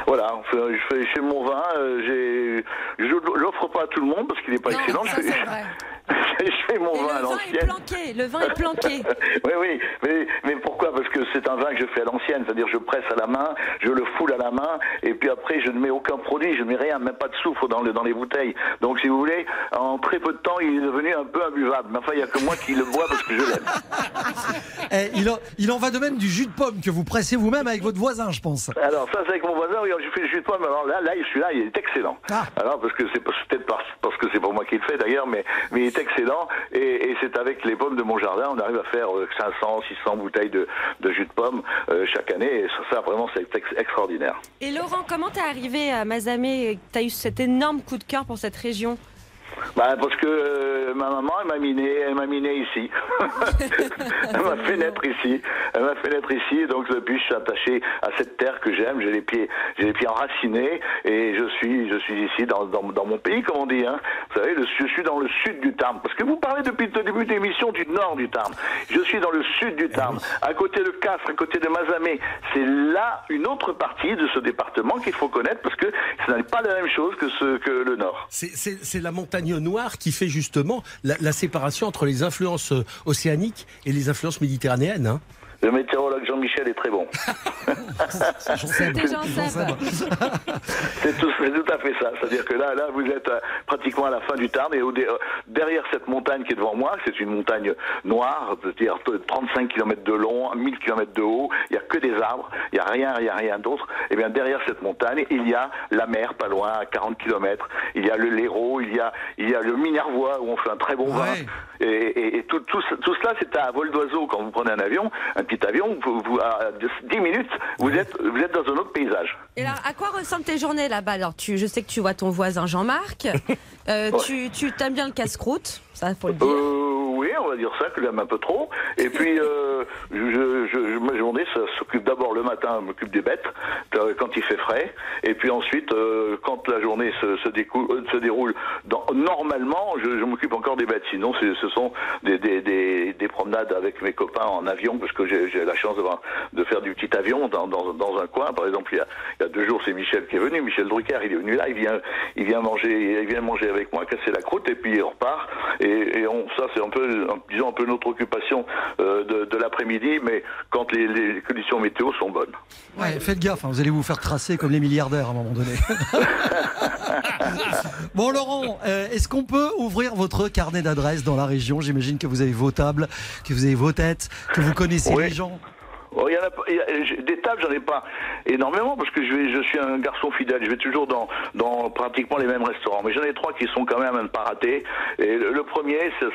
Voilà, je fais chez mon vin, je l'offre pas à tout le monde parce qu'il n'est pas Non, excellent. ça, je, fais, c'est vrai. (laughs) je fais mon Et vin à le vin est l'ancienne. planqué. Le vin est planqué. (laughs) oui, oui, mais, mais que c'est un vin que je fais à l'ancienne, c'est-à-dire je presse à la main, je le foule à la main, et puis après je ne mets aucun produit, je ne mets rien, même pas de soufre dans, le, dans les bouteilles. Donc si vous voulez, en très peu de temps, il est devenu un peu imbuvable. Mais enfin, il n'y a que moi qui le bois parce que je l'aime. (laughs) Eh, il, en, il en va de même du jus de pomme que vous pressez vous-même avec votre voisin, je pense. Alors ça c'est avec mon voisin, oui, je fais le jus de pomme, alors là, là, celui-là, il est excellent. Ah. Alors parce que c'est peut-être parce, parce que c'est pas moi qui le fais d'ailleurs, mais, mais il est excellent, et, et c'est avec les pommes de mon jardin, on arrive à faire euh, 500, 600 bouteilles de, de jus de pomme euh, chaque année, et ça, vraiment c'est ex- extraordinaire. Et Laurent, comment t'es arrivé à Mazamet T'as eu cet énorme coup de cœur pour cette région? Bah, parce que euh, ma maman, elle m'a miné, elle m'a miné ici. (laughs) elle m'a fait naître ici. Elle m'a fait naître ici, et donc depuis, je suis attaché à cette terre que j'aime. J'ai les pieds, j'ai les pieds enracinés, et je suis, je suis ici dans, dans, dans mon pays, comme on dit. Hein. Vous savez, le- je suis dans le sud du Tarn. Parce que vous parlez depuis le début de l'émission du nord du Tarn. Je suis dans le sud du Tarn, à côté de Castres, à côté de Mazamet. C'est là une autre partie de ce département qu'il faut connaître, parce que ce n'est pas la même chose que ce que le nord. C'est- C'est c'est la montagne qui fait justement la, la séparation entre les influences euh, océaniques et les influences méditerranéennes. hein. Le météorologue Jean-Michel est très bon. (laughs) (laughs) C'est tout, à fait ça. C'est-à-dire que là, là, vous êtes euh, pratiquement à la fin du Tarn et au euh, derrière cette montagne qui est devant moi, c'est une montagne noire, c'est-à-dire 35 km de long, 1000 km de haut. Il y a que des arbres, il y a rien, il y a rien d'autre. Et bien derrière cette montagne, il y a la mer, pas loin, à 40 km. Il y a le Léraud, il y a, il y a le Minervois où on fait un très bon vin. Ouais. Et, et- et tout, tout, ce- tout cela, c'est à vol d'oiseau. Quand vous prenez un avion, un petit avion, vous, vous- à 10 minutes, vous êtes, vous êtes dans un autre paysage. Et alors, à quoi ressemblent tes journées là-bas? Alors, tu, je sais que tu vois ton voisin Jean-Marc. Euh, Ouais. Tu, tu t'aimes bien le casse-croûte, ça faut le dire. Euh, oui, on va dire ça, que j'aime un peu trop. Et (laughs) puis, euh, je, je, je- ma journée, ça s'occupe d'abord le matin, je m'occupe des bêtes, euh, quand il fait frais. Et puis ensuite, euh, quand la journée se, se, euh, se déroule, dans, normalement, je, je m'occupe encore des bêtes. Sinon, ce sont des, des, des, des promenades avec mes copains en avion, parce que j'ai la chance d'avoir- de faire du petit avion dans, dans, dans un coin. Par exemple, il y, a, il y a deux jours, c'est Michel qui est venu, Michel Drucker, il est venu là, il vient, il vient manger, il vient manger avec moi, casser la croûte, et puis il repart. Et, et on, ça, c'est un peu, disons, un peu notre occupation euh, de, de l'après-midi, mais quand les, les conditions météo sont bonnes. Ouais, faites gaffe, hein, vous allez vous faire tracer comme les milliardaires à un moment donné. (laughs) bon Laurent, euh, est-ce qu'on peut ouvrir votre carnet d'adresses dans la région? J'imagine que vous avez vos tables, que vous avez vos têtes, que vous connaissez Oui. les gens. Oh, y en a y a- des tables, j'en ai pas énormément parce que je, vais, je suis un garçon fidèle. Je vais toujours dans, dans pratiquement les mêmes restaurants. Mais j'en ai trois qui sont quand même pas rater. Et le, le premier, ça,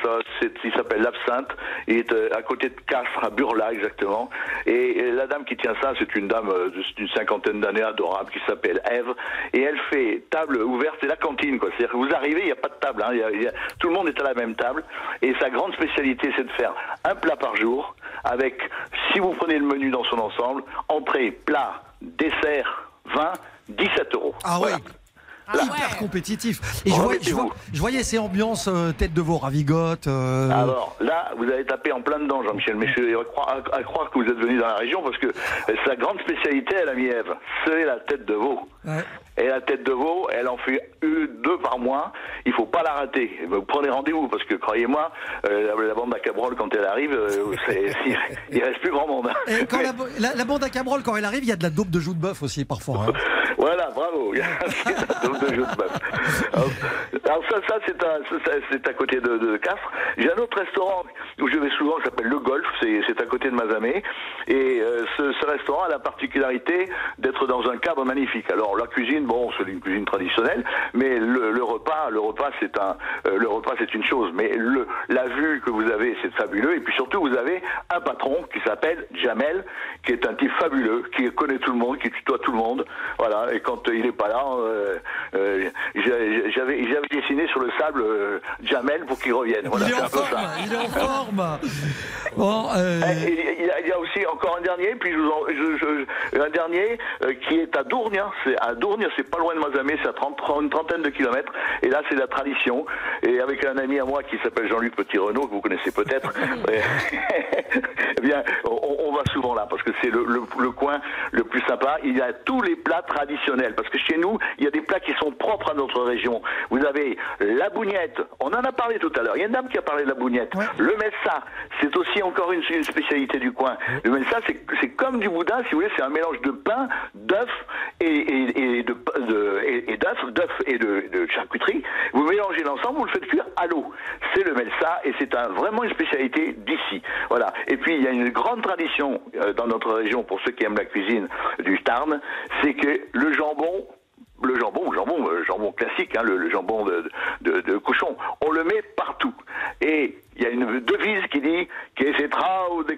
il s'appelle l'Absinthe. Il est euh, à côté de Castres, à Burla exactement. Et, et la dame qui tient ça, c'est une dame euh, d'une cinquantaine d'années adorable qui s'appelle Eve. Et elle fait table ouverte, c'est la cantine quoi. C'est-à-dire que vous arrivez, il n'y a pas de table. hein. Y a- y tout le monde est à la même table. Et sa grande spécialité, c'est de faire un plat par jour avec, si vous prenez le menu dans son ensemble, entrée, plat, dessert, vin, 17 euros. Ah ouais. Voilà. Hyper compétitif. Et je, voyais ces ambiances euh, tête de veau ravigote. euh, Alors là, vous avez tapé en plein dedans, Jean-Michel. Mais je suis à croire, à- à croire que vous êtes venu dans la région parce que euh, sa grande spécialité, elle a mis Ève, c'est la tête de veau. ouais. Et la tête de veau, elle en fait une, deux par mois. Il faut pas la rater. Vous prenez rendez-vous parce que croyez-moi, euh, la, la bande à Cabrol quand elle arrive, euh, (laughs) il, il reste plus grand monde. Et quand Mais- la, la- la bande à Cabrol, quand elle arrive, il y a de la dope de joue de bœuf aussi parfois. hein. (laughs) Voilà, bravo. (laughs) Alors, ça, ça c'est à, c'est à côté de, de Castres. J'ai un autre restaurant où je vais souvent, qui s'appelle Le Golf. C'est à côté de Mazamet. Et euh, ce, ce restaurant a la particularité d'être dans un cadre magnifique. Alors la cuisine, bon, c'est une cuisine traditionnelle, mais le, le repas, le repas, c'est un, euh, le repas, c'est une chose. Mais le, la vue que vous avez, c'est fabuleux. Et puis surtout, vous avez un patron qui s'appelle Jamel, qui est un type fabuleux, qui connaît tout le monde, qui tutoie tout le monde. Voilà. Et quand il est pas là, euh, euh, j'avais, j'avais dessiné sur le sable euh, Jamel pour qu'il revienne. Voilà, il est c'est en un peu forme, ça. il est en forme. Bon, euh, Et Il y, a, il y a aussi encore un dernier, puis je vous en- je- je- un dernier euh, qui est à Dourgne. hein. C'est à Dourgne, c'est pas loin de Mazamet, c'est à 30, 30 une trentaine de kilomètres. Et là, c'est la tradition. Et avec un ami à moi qui s'appelle Jean-Luc Petit-Renault, que vous connaissez peut-être, (laughs) (laughs) eh bien, on, on va souvent là parce que c'est le, le- le coin le plus sympa. Il y a tous les plats traditionnels parce que chez nous, il y a des plats qui sont propres à notre région. Vous avez la bougnette. On en a parlé tout à l'heure. Il y a une dame qui a parlé de la bougnette. Le melsa, c'est aussi encore une, une spécialité du coin. Le melsa, c'est comme du boudin, si vous voulez, c'est un mélange de pain, d'œufs et, et, et de, de- et, de, de charcuterie. Vous mélangez l'ensemble, vous le faites cuire à l'eau. C'est le melsa et c'est un, vraiment une spécialité d'ici. Voilà. Et puis il y a une grande tradition euh, dans notre région pour ceux qui aiment la cuisine du Tarn, c'est que le jambon le jambon, jambon, euh, jambon classique, hein, le, jambon de cochon, on le met partout. Et il y a une devise qui dit que c'est trao de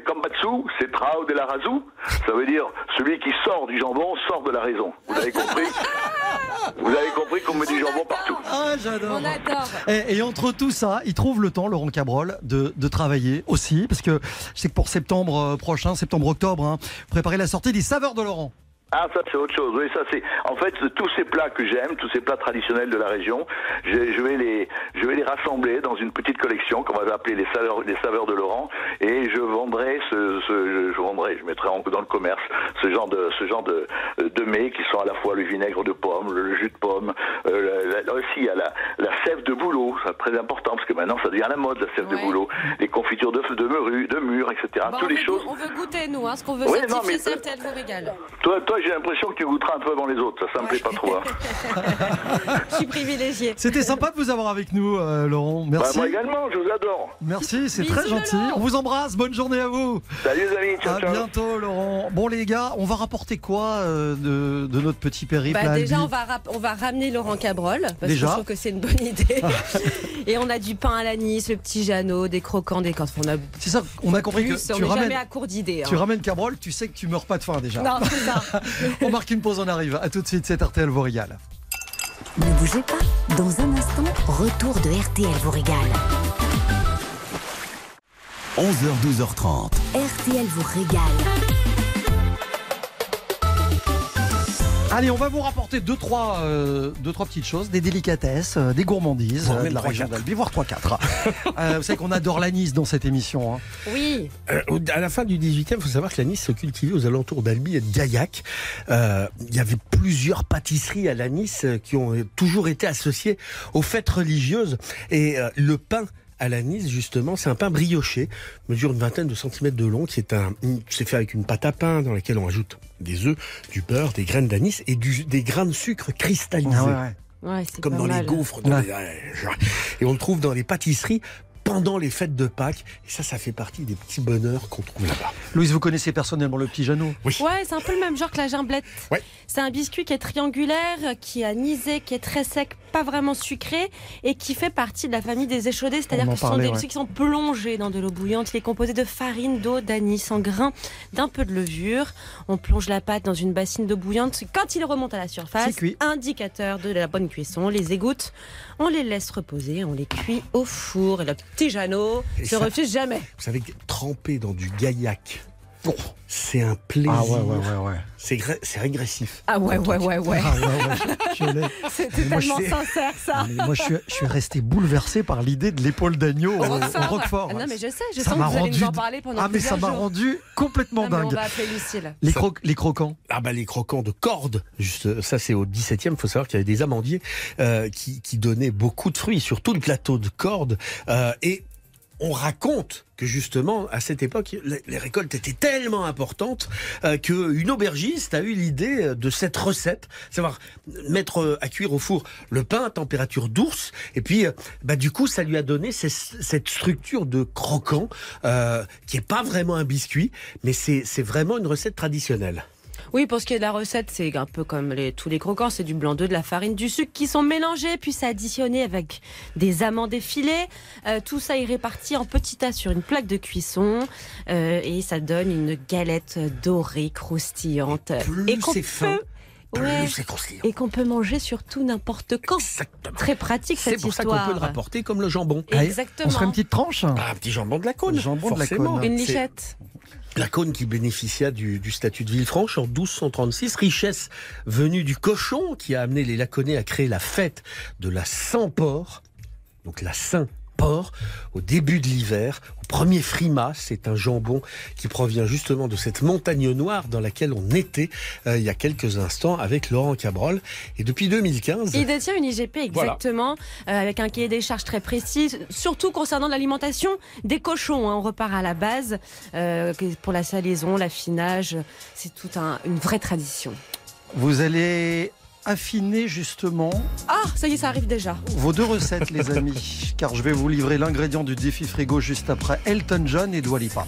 trao de la razou. Ça veut dire celui qui sort du jambon sort de la raison. Vous avez compris (laughs) Vous avez compris qu'on met du jambon partout. ah, j'adore. On adore. Et, et entre tout ça, il trouve le temps, Laurent Cabrol, de, de travailler aussi, parce que je sais que pour septembre euh, prochain, septembre-octobre, hein, vous préparez la sortie des saveurs de Laurent. Ah, ça c'est autre chose. Oui, ça c'est. En fait, tous ces plats que j'aime, tous ces plats traditionnels de la région, je, je vais les, je vais les rassembler dans une petite collection qu'on va appeler les saveurs, les saveurs de Laurent, et je vendrai ce, ce je, je vendrai, je mettrai en- dans le commerce ce genre de, ce genre de, de mets qui sont à la fois le vinaigre de pomme, le jus de pomme, euh, la- la- aussi il y a la, la sève de bouleau, c'est très important parce que maintenant ça devient la mode la sève de bouleau, les confitures de, de de mûr, etc. Bon, Toutes les veut, choses. on veut goûter, nous. Hein, ce qu'on veut Oui, certifier, non, mais- elle vous régale. Toi, toi, j'ai l'impression que tu goûteras un peu avant les autres. Ça, ça me plaît pas trop. hein. (laughs) Je suis privilégiée. C'était sympa de vous avoir avec nous, euh, Laurent. Bah, Merci. moi également, je vous adore. Merci, c'est très gentil. Laurent. On vous embrasse. Bonne journée à vous. Salut les amis, ciao, À ciao. bientôt, Laurent. Bon, les gars, on va rapporter quoi euh, de, de notre petit périple Bah, à déjà, on va, on va ramener Laurent Cabrol, parce Déjà. que je trouve que c'est une bonne idée. (laughs) Et on a du pain à l'anis, le petit Jeannot, des croquants, des. On a C'est ça, on a compris plus, que on tu n'est ramènes, jamais à court d'idées. tu hein. ramènes Cabrol, tu sais que tu meurs pas de faim déjà. Non, c'est ça. (laughs) (laughs) On marque une pause, on arrive. À tout de suite, c'est RTL vous régale. Ne bougez pas. Dans un instant, retour de RTL vous régale. 11h, 12h30. RTL vous régale. Allez, on va vous rapporter deux trois, euh, deux, trois petites choses, des délicatesses, euh, des gourmandises euh, de la région quatre. d'Albi, voire 3-4. (laughs) euh, vous savez qu'on adore l'anis dans cette émission. hein. Oui. Euh, à la fin du 18e, il faut savoir que l'anis se cultivait aux alentours d'Albi et de Gaillac. Euh, il y avait plusieurs pâtisseries à l'anis qui ont toujours été associées aux fêtes religieuses. Et euh, le pain à l'anis, justement, c'est un pain brioché, mesure une vingtaine de centimètres de long, qui est un, c'est fait avec une pâte à pain dans laquelle on ajoute des œufs, du beurre, des graines d'anis et du- des grains de sucre cristallisés Ah ouais, ouais. Ouais, c'est comme dans mal. les gaufres. dans Ouais. les- et on le trouve dans les pâtisseries pendant les fêtes de Pâques. Et ça, ça fait partie des petits bonheurs qu'on trouve là-bas. Louise, vous connaissez personnellement le petit Jeannot? Oui. Ouais, c'est un peu le même genre que la gimblette. Ouais. C'est un biscuit qui est triangulaire, qui est anisé, qui est très sec, pas vraiment sucré, et qui fait partie de la famille des échaudés. C'est-à-dire que ce sont des ouais. biscuits qui sont plongés dans de l'eau bouillante. Il est composé de farine, d'eau, d'anis, en grains, d'un peu de levure. On plonge la pâte dans une bassine d'eau bouillante. Quand il remonte à la surface, indicateur de la bonne cuisson, on les égoutte, on les laisse reposer, on les cuit au four. Et le petit Jeannot se refuse jamais. Vous savez, que tremper dans du gaillac. C'est un plaisir. Ah ouais, ouais, ouais, ouais. C'est régressif. Ah ouais, ouais, ouais, ouais. Ah ouais, ouais, je l'ai. (laughs) C'était tellement sincère ça. Mais moi, je suis, je suis resté bouleversé par l'idée de l'épaule d'agneau au, au Roquefort. Ah non, mais je sais, je Ça sens que m'a vous allez rendu- nous en parler pendant Ah, mais ça m'a rendu complètement Non, mais on dingue. va appeler Lucille. Les, les croquants. Ah bah les croquants de corde, juste ça c'est au 17e, il faut savoir qu'il y avait des amandiers euh, qui, qui donnaient beaucoup de fruits sur tout le plateau de corde euh, et on raconte que justement à cette époque les, récoltes étaient tellement importantes euh, qu'une aubergiste a eu l'idée euh, de cette recette, savoir mettre euh, à cuire au four le pain à température douce et puis bah du coup ça lui a donné cette structure de croquant qui est pas vraiment un biscuit mais c'est vraiment une recette traditionnelle. Oui, pour ce qui est de la recette, c'est un peu comme les- tous les croquants, c'est du blanc d'œuf, de la farine, du sucre qui sont mélangés, puis c'est additionné avec des amandes effilées. Euh, tout ça est réparti en petits tas sur une plaque de cuisson euh, et ça donne une galette dorée, croustillante. Plus et qu'on c'est fin, peut, Plus ouais, c'est croustillant. et qu'on peut manger surtout n'importe quand. Exactement. Très pratique C'est cette pour ça histoire. qu'on peut le rapporter comme le jambon. Allez, Exactement. On se ferait une petite tranche Ah, un petit jambon de la cône. Jambon de la. Cône. Une C'est lichette. La qui bénéficia du, statut de Villefranche en 1236, richesse venue du cochon qui a amené les Laconnais à créer la fête de la Saint-Port, donc la Au début de l'hiver, au premier frima. C'est un jambon qui provient justement de cette montagne noire dans laquelle on était euh, il y a quelques instants avec Laurent Cabrol. Et depuis 2015, Il détient une IGP Voilà. exactement, euh, avec un cahier des charges très précis, surtout concernant l'alimentation des cochons. hein. On repart à la base euh, pour la salaison, l'affinage, c'est toute un- une vraie tradition. Vous allez affiner justement Ah, ça y est, ça arrive déjà. vos deux recettes, les amis, (laughs) car je vais vous livrer l'ingrédient du défi frigo juste après Elton John et Dua Lipa.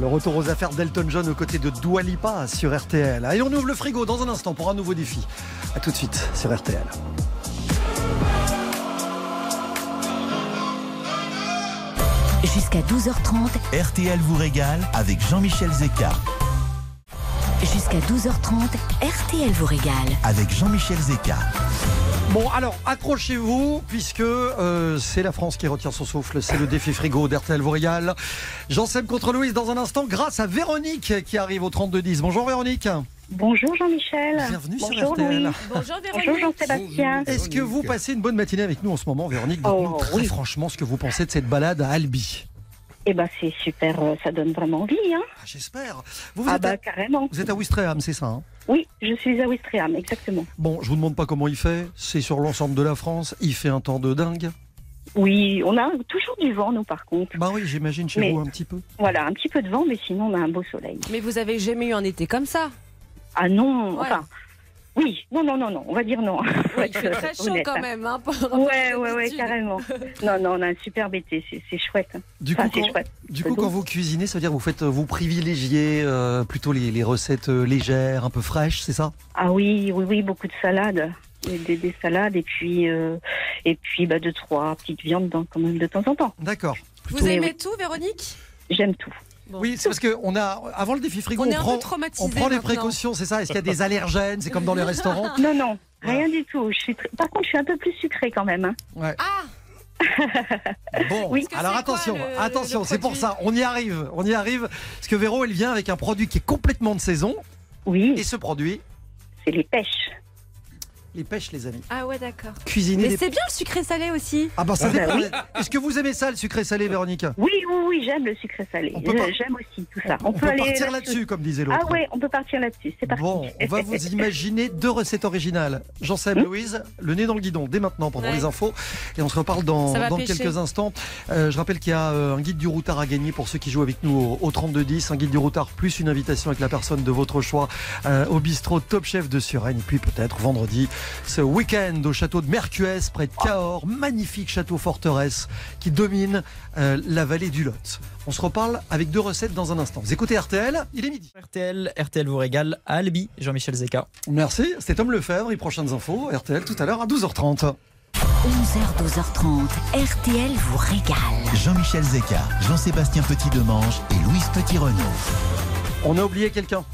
Le retour aux affaires d'Elton John aux côtés de Dua Lipa sur RTL. Allez, on ouvre le frigo dans un instant pour un nouveau défi. A tout de suite sur RTL. Jusqu'à 12h30, RTL vous régale avec Jean-Michel Zeka. jusqu'à 12h30, RTL vous régale. Avec Jean-Michel Zeka. Bon, alors accrochez-vous, puisque euh, c'est la France qui retient son souffle. C'est le défi frigo d'RTL régale. Jean-Seb contre Louise dans un instant, grâce à Véronique qui arrive au 3210. Bonjour Véronique. Bonjour Jean-Michel. Bienvenue sur Bonjour RTL. Louis. Bonjour Bonjour Jean-Sébastien. Est-ce que vous passez une bonne matinée avec nous en ce moment, Véronique? Dites-nous Oh, très oui. franchement ce que vous pensez de cette balade à Albi. Eh ben c'est super, euh, ça donne vraiment envie. Hein Ah, J'espère. Vous, vous ah êtes bah à, carrément. vous êtes à Ouistreham, c'est ça hein? Oui, je suis à Ouistreham, exactement. Bon, je vous demande pas comment il fait. C'est sur l'ensemble de la France. Il fait un temps de dingue. Oui, on a toujours du vent nous par contre. Bah oui, j'imagine chez Mais- vous un petit peu. Voilà, un petit peu de vent, mais sinon on a un beau soleil. Mais vous avez jamais eu un été comme ça? Ah non, Ouais. enfin, oui, non, non, non, non, on va dire non. (laughs) Faut Il fait très chaud honnête, quand hein. même. Hein, Ouais, ouais, ouais, carrément. Non, non, on a un superbe été, c'est- chouette. hein. Du Enfin, coup, c'est quand, chouette. du coup, quand vous cuisinez, ça veut dire que vous faites, vous privilégiez euh, plutôt les, les recettes euh, légères, un peu fraîches, c'est ça? Ah oui, oui, oui, beaucoup de salades. Des, des- des salades et puis euh, et puis bah deux trois petites viandes dans, quand même de temps en temps. D'accord. Vous aimez oui. tout, Véronique? J'aime tout. Bon. Oui, c'est parce que on a avant le défi frigo, On on, est un prend, peu traumatisés on prend les maintenant. précautions, c'est ça? Est-ce qu'il y a des allergènes? C'est comme dans les (laughs) restaurants? Non, non, rien du tout. Je suis très- Par contre, je suis un peu plus sucrée quand même. hein. Ouais. Ah Bon, Oui. Alors quoi, attention, le- attention, c'est pour ça, on y arrive, on y arrive, parce que Véro, elle vient avec un produit qui est complètement de saison, Oui, et ce produit, c'est les pêches. Les pêches, les amis. Ah ouais, d'accord. Cuisiner Mais des... c'est bien le sucré salé aussi. Ah bah ça Ah bah dépend. oui. Est-ce que vous aimez ça, le sucré salé, Véronique? Oui, oui, oui, j'aime le sucre salé. J'aime aussi tout ça. On, peut partir là-dessus, comme disait l'autre. Ah ouais, on peut partir là-dessus. C'est parti. Bon, on va vous imaginer deux recettes originales. Jean-Seb, Louise, le nez dans le guidon, dès maintenant pendant Ouais. les infos. Et on se reparle dans, quelques instants. Euh, je rappelle qu'il y a euh, un guide du routard à gagner pour ceux qui jouent avec nous au, au 3210. Un guide du routard plus une invitation avec la personne de votre choix euh, au bistrot Top Chef de Suresnes. Et puis peut-être vendredi, ce week-end au château de Mercues, près de Cahors. Magnifique château forteresse qui domine euh, la vallée du Lot. On se reparle avec deux recettes dans un instant. Vous écoutez RTL, il est midi. RTL, RTL vous régale à Albi, Jean-Michel Zeka. Merci, c'était Tom Lefebvre. Les prochaines infos, RTL tout à l'heure à 12h30. 11h, 12h30, RTL vous régale. Jean-Michel Zeka, Jean-Sébastien Petit-Demange et Louise Petit-Renault. On a oublié quelqu'un.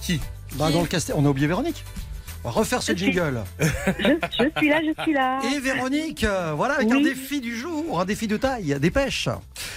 Qui? Bah, Dans le on a oublié Véronique. On va refaire ce Je suis- jingle. (laughs) Je, je suis là, je suis là. Et Véronique, euh, voilà, avec un défi du jour, un défi de taille, des pêches.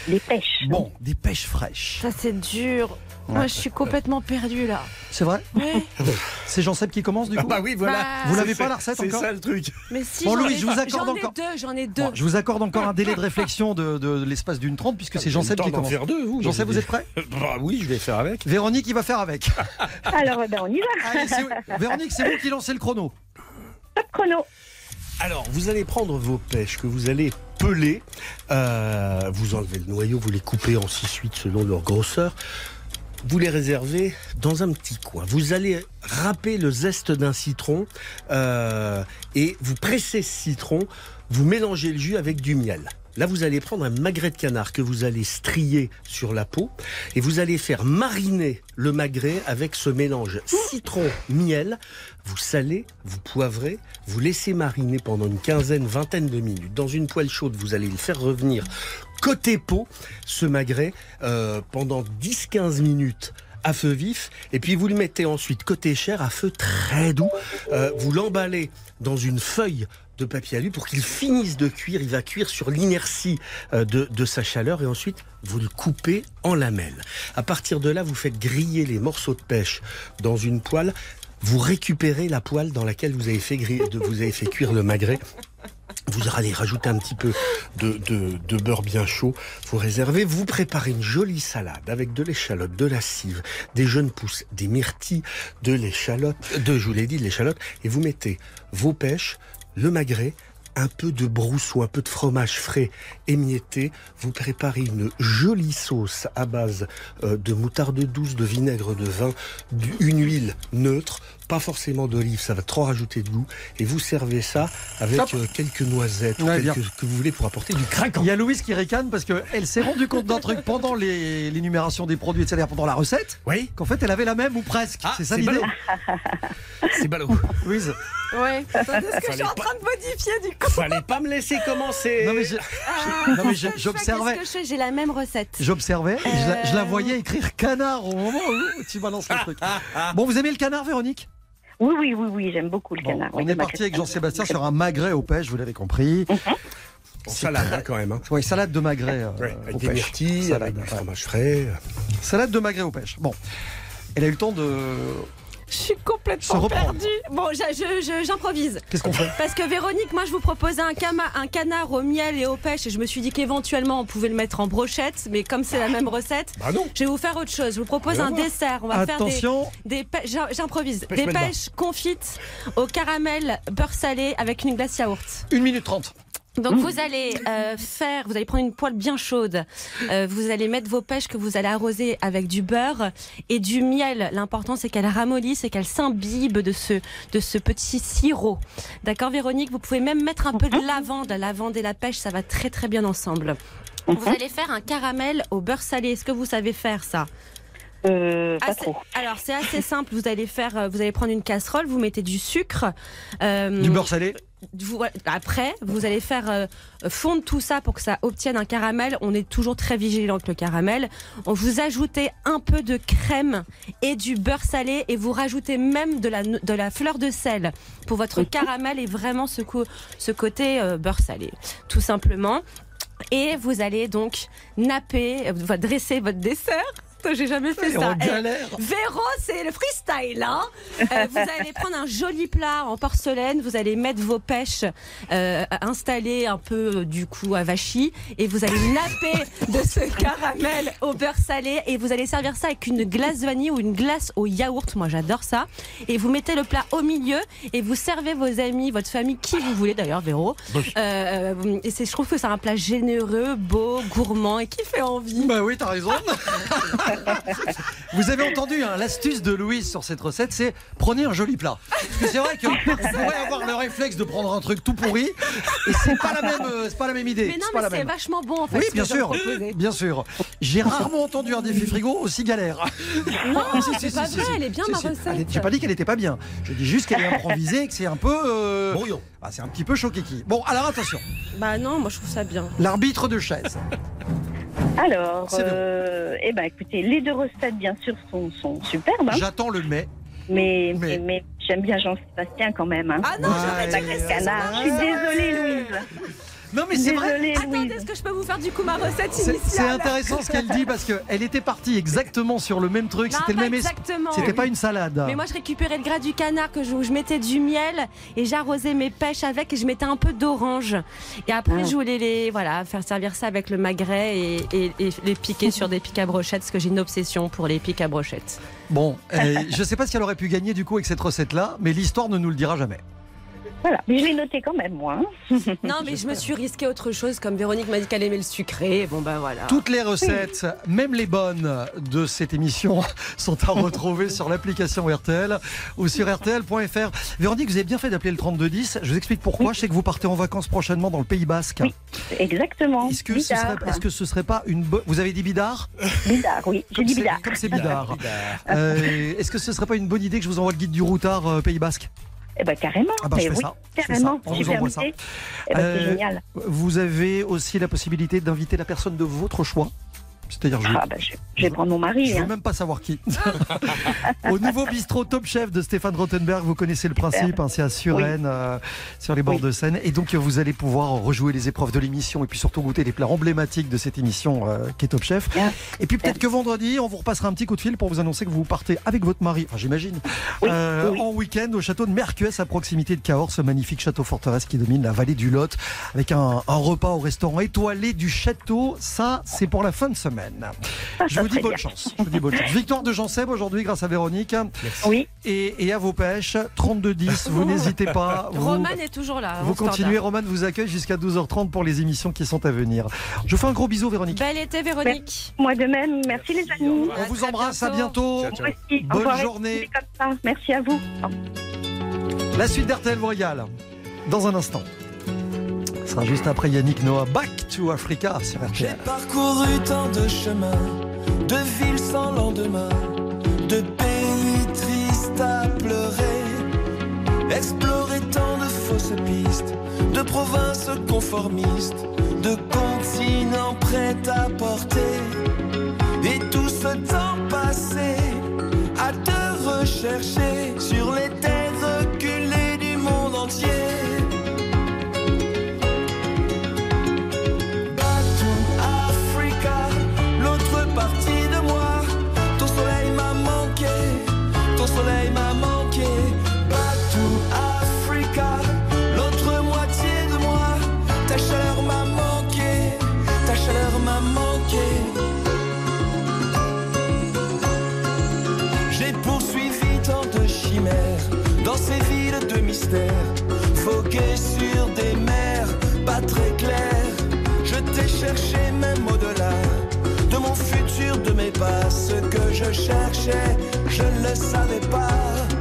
Les pêches. Bon, des pêches fraîches. Ça, c'est dur. Moi, je suis complètement perdue là. C'est vrai Ouais. (laughs) C'est Jean-Seb qui commence du Ah coup bah oui, voilà. Bah, Vous l'avez C'est- pas la recette C'est encore ça le truc. Mais si, Bon, Louis, je vous accorde j'en ai deux, j'en ai deux. Bon, Je vous accorde encore un délai de réflexion de, de l'espace d'une trente puisque c'est Jean-Seb qui commence. faire deux, vous. Jean-Seb, vous êtes prêt (laughs) Bah oui, je vais faire avec. Véronique, il va faire avec. (laughs) Alors, ben, on y va. Allez, c'est- Véronique, c'est vous qui lancez le chrono. Top chrono. Alors, vous allez prendre vos pêches que vous allez peler. Euh, vous enlevez le noyau, vous les coupez en 6-8 selon leur grosseur. Vous les réservez dans un petit coin. Vous allez râper le zeste d'un citron euh, et vous pressez ce citron. Vous mélangez le jus avec du miel. Là, vous allez prendre un magret de canard que vous allez strier sur la peau et vous allez faire mariner le magret avec ce mélange citron-miel. Vous salez, vous poivrez, vous laissez mariner pendant une quinzaine, vingtaine de minutes. Dans une poêle chaude, vous allez le faire revenir côté peau, ce magret, euh, pendant 10-15 minutes à feu vif, et puis vous le mettez ensuite côté chair à feu très doux. Euh, vous l'emballez dans une feuille de papier alu pour qu'il finisse de cuire. Il va cuire sur l'inertie euh, de, de sa chaleur et ensuite vous le coupez en lamelles. À partir de là, vous faites griller les morceaux de pêche dans une poêle. Vous récupérez la poêle dans laquelle vous avez fait, griller- vous avez fait cuire le magret. Vous allez rajouter un petit peu de, beurre bien chaud. Vous réservez. Vous préparez une jolie salade avec de l'échalote, de la cive, des jeunes pousses, des myrtilles, de l'échalote, de, je vous l'ai dit, de l'échalote. Et vous mettez vos pêches, le magret, un peu de brousse ou un peu de fromage frais émietté. Vous préparez une jolie sauce à base euh, de moutarde douce, de vinaigre de vin, une huile neutre, pas forcément d'olive, ça va trop rajouter de goût. Et vous servez ça avec euh, quelques noisettes ou Ouais, quelques- bien. que vous voulez pour apporter du craquant. Il y a Louise qui ricane parce qu'elle s'est rendue compte d'un truc pendant les- l'énumération des produits, c'est-à-dire pendant la recette, Oui, qu'en fait elle avait la même ou presque. Ah, c'est ça c'est l'idée. ballot. (laughs) c'est ballot. Louise. Ouais. (laughs) C'est ce que je suis en train de modifier du coup. Fallait pas me laisser commencer. Non mais, je- Ah, j'observais. J'ai la même recette. J'observais, et je, la, je la Euh. voyais écrire canard au moment où tu balances le truc. (laughs) Bon, vous aimez le canard, Véronique? Oui, oui, oui, oui, j'aime beaucoup le Bon, canard. On oui, est parti avec. Jean-Sébastien sur un magret au pêche, vous l'avez compris. Mhm. En salade hein, quand même. Hein. Oui, salade de magret euh, Ouais, avec au des pêche. myrtilles, Salade, avec du fromage frais. Salade de magret au pêche. Bon, elle a eu le temps de. Je suis complètement perdue. Bon, j'improvise. Qu'est-ce qu'on fait Parce que Véronique, moi je vous proposais un, cama- un canard au miel et au pêche et je me suis dit qu'éventuellement on pouvait le mettre en brochette, mais comme c'est la même recette, Bah non. je vais vous faire autre chose. Je vous propose va un voir. dessert. On va faire des, Attention, des pê- j'im- j'improvise, Pêche des pêches confites au caramel beurre salé avec une glace yaourt. 1 minute 30. Donc vous allez euh, faire, vous allez prendre une poêle bien chaude, euh, vous allez mettre vos pêches que vous allez arroser avec du beurre et du miel. L'important c'est qu'elles ramollissent et qu'elles s'imbibent de ce, de ce petit sirop. D'accord Véronique? Vous pouvez même mettre un peu de lavande. La lavande et la pêche, ça va très très bien ensemble. Vous allez faire un caramel au beurre salé. Est-ce que vous savez faire ça? Euh, pas Assez- trop. Alors c'est assez simple. Vous allez faire, vous allez prendre une casserole, vous mettez du sucre, euh, Du beurre salé? Vous- après, vous allez faire euh, fondre tout ça pour que ça obtienne un caramel. On est toujours très vigilant avec le caramel. On vous ajoutez un peu de crème et du beurre salé et vous rajoutez même de la, no- de la fleur de sel pour votre caramel et vraiment ce, co- ce côté euh, beurre salé, tout simplement. Et vous allez donc napper, euh, dresser votre dessert. J'ai jamais fait ça. Eh. Véro, c'est le freestyle. Hein Euh, vous (laughs) allez prendre un joli plat en porcelaine, vous allez mettre vos pêches euh, installées un peu euh, du coup à vachy et vous allez (laughs) napper de ce caramel au beurre salé et vous allez servir ça avec une glace vanille ou une glace au yaourt. Moi j'adore ça. Et vous mettez le plat au milieu et vous servez vos amis, votre famille, qui vous voulez d'ailleurs, Véro. Euh, et je trouve que c'est un plat généreux, beau, gourmand et qui fait envie. Bah oui, t'as raison. (laughs) Vous avez entendu hein, l'astuce de Louise sur cette recette, c'est prenez un joli plat. Parce que c'est vrai qu'on (laughs) pourrait avoir le réflexe de prendre un truc tout pourri, et c'est pas la même, euh, c'est pas la même idée. Mais non, mais c'est même. vachement bon en fait. Oui, bien sûr, bien sûr. J'ai rarement entendu un défi frigo aussi galère. Non, (laughs) Si, c'est si, pas si, vrai, si. elle est bien Si, ma si. recette. J'ai pas dit qu'elle était pas bien. Je dis juste qu'elle est improvisée et que c'est un peu. euh, Brouillon. ah, c'est un petit peu choquéqui. Bon, alors attention. Bah non, moi je trouve ça bien. L'arbitre de chaise. Alors, euh, eh ben, écoutez, les deux recettes, bien sûr, sont, sont superbes. hein. J'attends le mais. mais, mais- mais, mais j'aime bien Jean-Sébastien quand même. Hein. Ah non, Ouais, j'aurais La canard. Je suis désolée, Louise. Non, mais c'est vrai. Attendez, est-ce que je peux vous faire du coup ma recette C'est initiale c'est intéressant ce qu'elle dit parce qu'elle était partie exactement sur le même truc. C'était le même exactement. C'était pas une salade. Mais moi, je récupérais le gras du canard que je, où je mettais du miel et j'arrosais mes pêches avec et je mettais un peu d'orange. Et après, Ah. je voulais les voilà faire servir ça avec le magret et, et- et les piquer sur des pics à brochettes parce que j'ai une obsession pour les pics à brochettes. Bon, euh, je sais pas si elle aurait pu gagner du coup avec cette recette-là, mais l'histoire ne nous le dira jamais. Voilà, mais je l'ai noté quand même, moi. hein. (laughs) Non, mais je me suis risqué autre chose comme Véronique m'a dit qu'elle aimait le sucré. Bon ben voilà. Toutes les recettes, même les bonnes de cette émission, (laughs) sont à retrouver sur l'application RTL ou sur RTL.fr. Véronique, vous avez bien fait d'appeler le 3210. Je vous explique pourquoi. Je sais que vous partez en vacances prochainement dans le Pays Basque. Oui. Exactement. Est-ce que, ce serait, est-ce que ce serait pas une bonne. Vous avez dit bidard? Bidart, oui. J'ai Comme dit c'est- bidart. Comme c'est bidard. Euh, Est-ce que ce serait pas une bonne idée que je vous envoie le guide du routard euh, Pays Basque? Eh ben, carrément. Ah je fais oui, ça. Je fais carrément. ça. On vous Super envoie ça. Eh ben, Euh, c'est génial. Vous avez aussi la possibilité d'inviter la personne de votre choix. C'est-à-dire, je, Ah, ben, je, je vais prendre mon mari. je veux hein. même pas savoir qui. (laughs) Au nouveau bistrot Top Chef de Stéphane Rothenberg, vous connaissez le principe, hein, c'est à Suresnes, euh, sur les bords Oui. de Seine. Et donc, vous allez pouvoir rejouer les épreuves de l'émission et puis surtout goûter les plats emblématiques de cette émission euh, qui est Top Chef. Bien. Et puis peut-être que vendredi, on vous repassera un petit coup de fil pour vous annoncer que vous partez avec votre mari, enfin j'imagine, Oui, euh, en week-end au château de Mercues à proximité de Cahors, ce magnifique château forteresse qui domine la vallée du Lot, avec un, un repas au restaurant étoilé du château. Ça, c'est pour la fin de semaine. Semaine. Ça, Je vous dis bonne chance. Je vous dis bonne chance. Victoire de Jean Seb aujourd'hui grâce à Véronique. Oui. Et, et à vos pêches, 32-10, vous n'hésitez pas. (laughs) Vous, Roman est toujours là. vous en standard. continuez, Roman vous accueille jusqu'à 12h30 pour les émissions qui sont à venir. Je vous fais un gros bisou, Véronique. Bel été, Véronique. Moi de même. Merci les amis. On vous embrasse, à bientôt. Bonne journée. Comme ça. Merci à vous. La suite d'RTL vous régale dans un instant. Ce sera juste après Yannick Noah. Back to Africa sur RTL. Parcouru tant de chemins, de villes sans lendemain, de pays tristes à pleurer. Exploré tant de fausses pistes, de provinces conformistes, de continents prêts à porter. Et tout ce temps passé à te rechercher sur les terres reculées du monde entier. Mystère, sur des mers pas très claires. Je t'ai cherché même au-delà de mon futur, de mes pas. Ce que je cherchais, je ne le savais pas.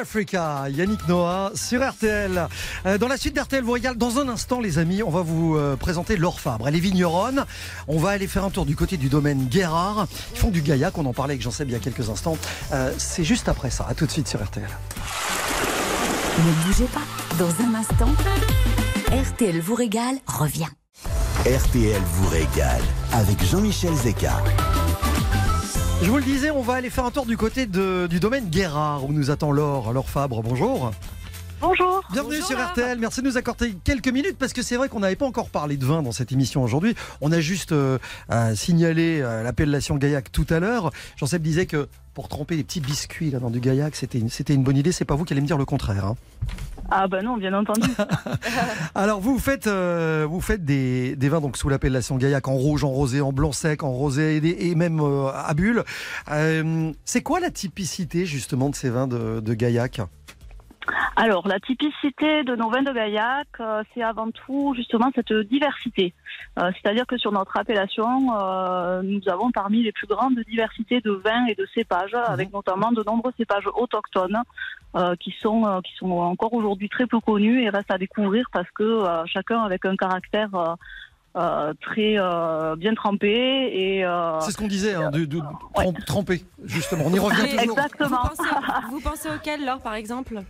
Africa, Yannick Noah sur RTL. Euh, Dans la suite d'RTL vous régale, dans un instant les amis, on va vous euh, présenter Laure Fabre. Elle est vigneronne. On va aller faire un tour du côté du domaine Guérard. Ils font du gaillac, on en parlait avec Jean-Seb il y a quelques instants. Euh, C'est juste après ça. À tout de suite sur RTL. Ne bougez pas. Dans un instant, RTL vous régale revient. RTL vous régale avec Jean-Michel Zeka. Je vous le disais, on va aller faire un tour du côté de- du domaine Guérard où nous attend Laure. Laure Fabre, bonjour. Bonjour. Bienvenue Bonjour, sur Laure. RTL. Merci de nous accorder quelques minutes parce que c'est vrai qu'on n'avait pas encore parlé de vin dans cette émission aujourd'hui. On a juste euh, euh, signalé euh, l'appellation Gaillac tout à l'heure. Jean-Seb disait que pour tremper des petits biscuits là, dans du Gaillac, c'était une, c'était une bonne idée. C'est pas vous qui allez me dire le contraire. hein. Ah bah non, bien entendu. (laughs) Alors vous faites, euh, des, vins donc sous l'appellation Gaillac en rouge, en rosé, en blanc sec, en rosé et, même euh, à bulle. Euh, c'est quoi la typicité justement de ces vins de, de Gaillac? Alors, la typicité de nos vins de Gaillac, euh, c'est avant tout justement cette diversité. Euh, C'est-à-dire que sur notre appellation, euh, nous avons parmi les plus grandes diversités de vins et de cépages, avec notamment de nombreux cépages autochtones euh, qui sont euh, qui sont encore aujourd'hui très peu connus et restent à découvrir parce que euh, chacun avec un caractère euh, euh, très euh, bien trempé et euh, C'est ce qu'on disait, hein, de, de- trem- tremper justement. On y revient (laughs) toujours. Exactement. Vous pensez, (laughs) vous pensez auquel, Laure, par exemple?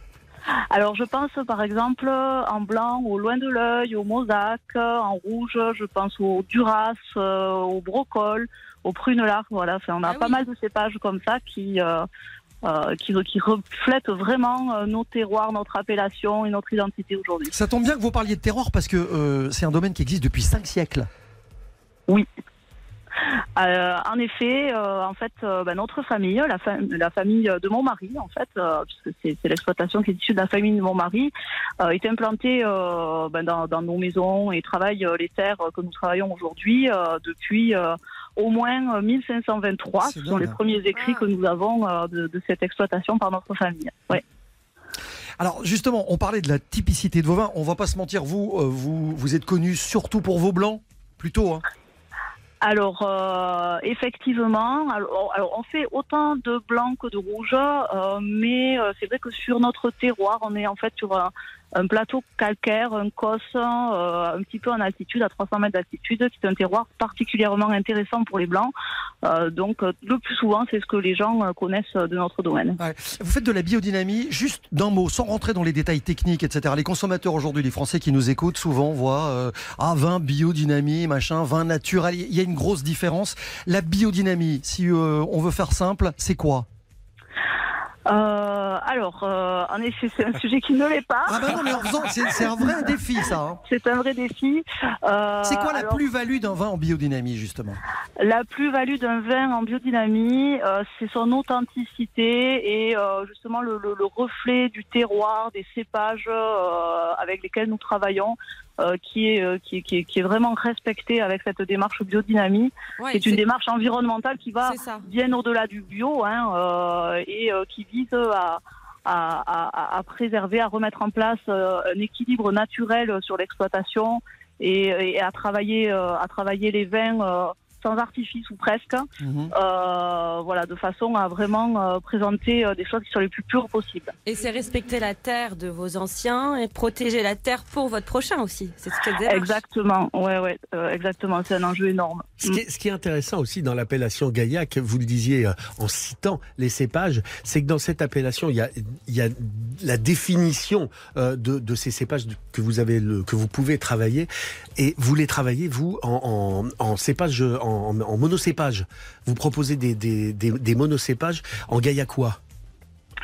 Alors, je pense par exemple en blanc au loin de l'œil, au mosaque, en rouge, je pense au duras, euh, au brocol, au prunelard. Voilà, enfin, on a pas mal de cépages comme ça qui, euh, euh, qui, qui reflètent vraiment nos terroirs, notre appellation et notre identité aujourd'hui. Ça tombe bien que vous parliez de terroir parce que euh, c'est un domaine qui existe depuis cinq siècles. Oui. (laughs) Euh, en effet, euh, en fait, euh, ben, notre famille, la, fa- la famille de mon mari, en fait, euh, puisque c'est l'exploitation qui est issue de la famille de mon mari, euh, est implantée euh, ben, dans, dans nos maisons et travaille euh, les terres que nous travaillons aujourd'hui euh, depuis euh, au moins euh, 1523. Ce sont les premiers écrits que nous avons euh, de, de cette exploitation par notre famille. Ouais. Alors justement, on parlait de la typicité de vos vins. On va pas se mentir, vous, euh, vous, vous êtes connu surtout pour vos blancs, plutôt. Hein. Alors, euh, effectivement, alors, on fait autant de blanc que de rouge, euh, mais euh, c'est vrai que sur notre terroir, on est en fait sur un, un plateau calcaire, un cos, euh, un petit peu en altitude, à 300 mètres d'altitude, qui est un terroir particulièrement intéressant pour les blancs. Euh, donc, euh, le plus souvent, c'est ce que les gens connaissent de notre domaine. Vous faites de la biodynamie, juste d'un mot, sans rentrer dans les détails techniques, etc. Les consommateurs aujourd'hui, les Français qui nous écoutent, souvent voient ah vin biodynamie, machin, vin naturel. Il y a une grosse différence. La biodynamie, si on veut faire simple, c'est quoi? Euh, alors, euh, en effet, c'est un sujet qui ne l'est pas. Ah bah non, mais en faisant, c'est un vrai (laughs) défi, ça. hein. C'est un vrai défi. Euh, C'est quoi la plus-value d'un vin en biodynamie, justement? La plus-value d'un vin en biodynamie, c'est son authenticité et euh, justement le, le- le reflet du terroir, des cépages avec lesquels nous travaillons, qui, est, euh, qui, est- qui est- qui est vraiment respecté avec cette démarche biodynamie. Ouais, c'est une démarche environnementale qui va bien au-delà du bio hein, euh, et euh, qui vise à, à, à- à préserver, à remettre en place euh, un équilibre naturel sur l'exploitation et, et à travailler, euh, à travailler les vins euh, sans artifice ou presque, euh, voilà, de façon à vraiment euh, présenter euh, des choses qui sont les plus pures possibles. Et c'est respecter la terre de vos anciens et protéger la terre pour votre prochain aussi. C'est ce que. Exactement, ouais, ouais, euh, exactement. C'est un enjeu énorme. Ce qui, est, ce qui est intéressant aussi dans l'appellation Gaillac, vous le disiez euh, en citant les cépages, c'est que dans cette appellation, il y a, il y a la définition euh, de, de ces cépages que vous avez, le, que vous pouvez travailler, et vous les travaillez vous en, en, en cépage, en, en monocépage. Vous proposez des, des, monocépages en gaillacois.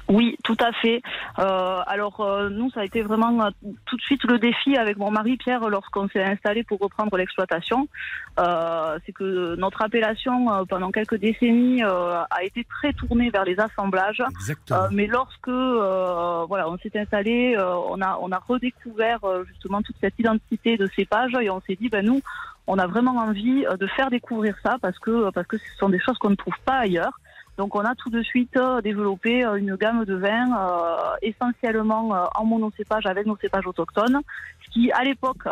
Oui, tout à fait. Euh, alors euh, nous, ça a été vraiment euh, tout de suite le défi avec mon mari Pierre lorsqu'on s'est installé pour reprendre l'exploitation. Euh, c'est que notre appellation euh, pendant quelques décennies euh, a été très tournée vers les assemblages. Euh, mais lorsque euh, voilà, on s'est installé, euh, on a on a redécouvert euh, justement toute cette identité de cépage et on s'est dit ben nous on a vraiment envie de faire découvrir ça parce que parce que ce sont des choses qu'on ne trouve pas ailleurs. Donc on a tout de suite euh, développé euh, une gamme de vins euh, essentiellement en monocépage avec nos cépages autochtones, ce qui à l'époque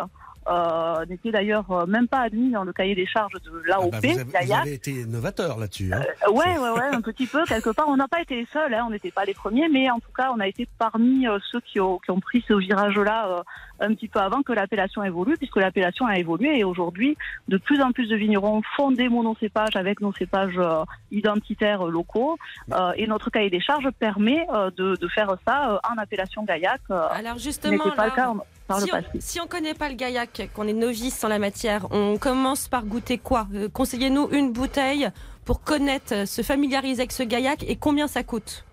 euh, n'était d'ailleurs euh, même pas admis dans le cahier des charges de l'AOP. Ah bah, vous, avez, vous avez été novateur là-dessus. hein. Euh, ouais, ouais, ouais, un petit peu, quelque part. On n'a pas été les seuls, hein, on n'était pas les premiers, mais en tout cas, on a été parmi euh, ceux qui ont, qui ont pris ce virage-là euh, un petit peu avant que l'appellation évolue, puisque l'appellation a évolué et aujourd'hui, de plus en plus de vignerons font des monocépages avec nos cépages euh, identitaires locaux, euh, et notre cahier des charges permet euh, de, de faire ça euh, en appellation Gaillac. euh, Alors ce justement, pas le cas par si, le on, passé. si on connaît pas le gaillac, qu'on est novice en la matière, on commence par goûter quoi? Euh, Conseillez-nous une bouteille pour connaître, euh, se familiariser avec ce gaillac et combien ça coûte?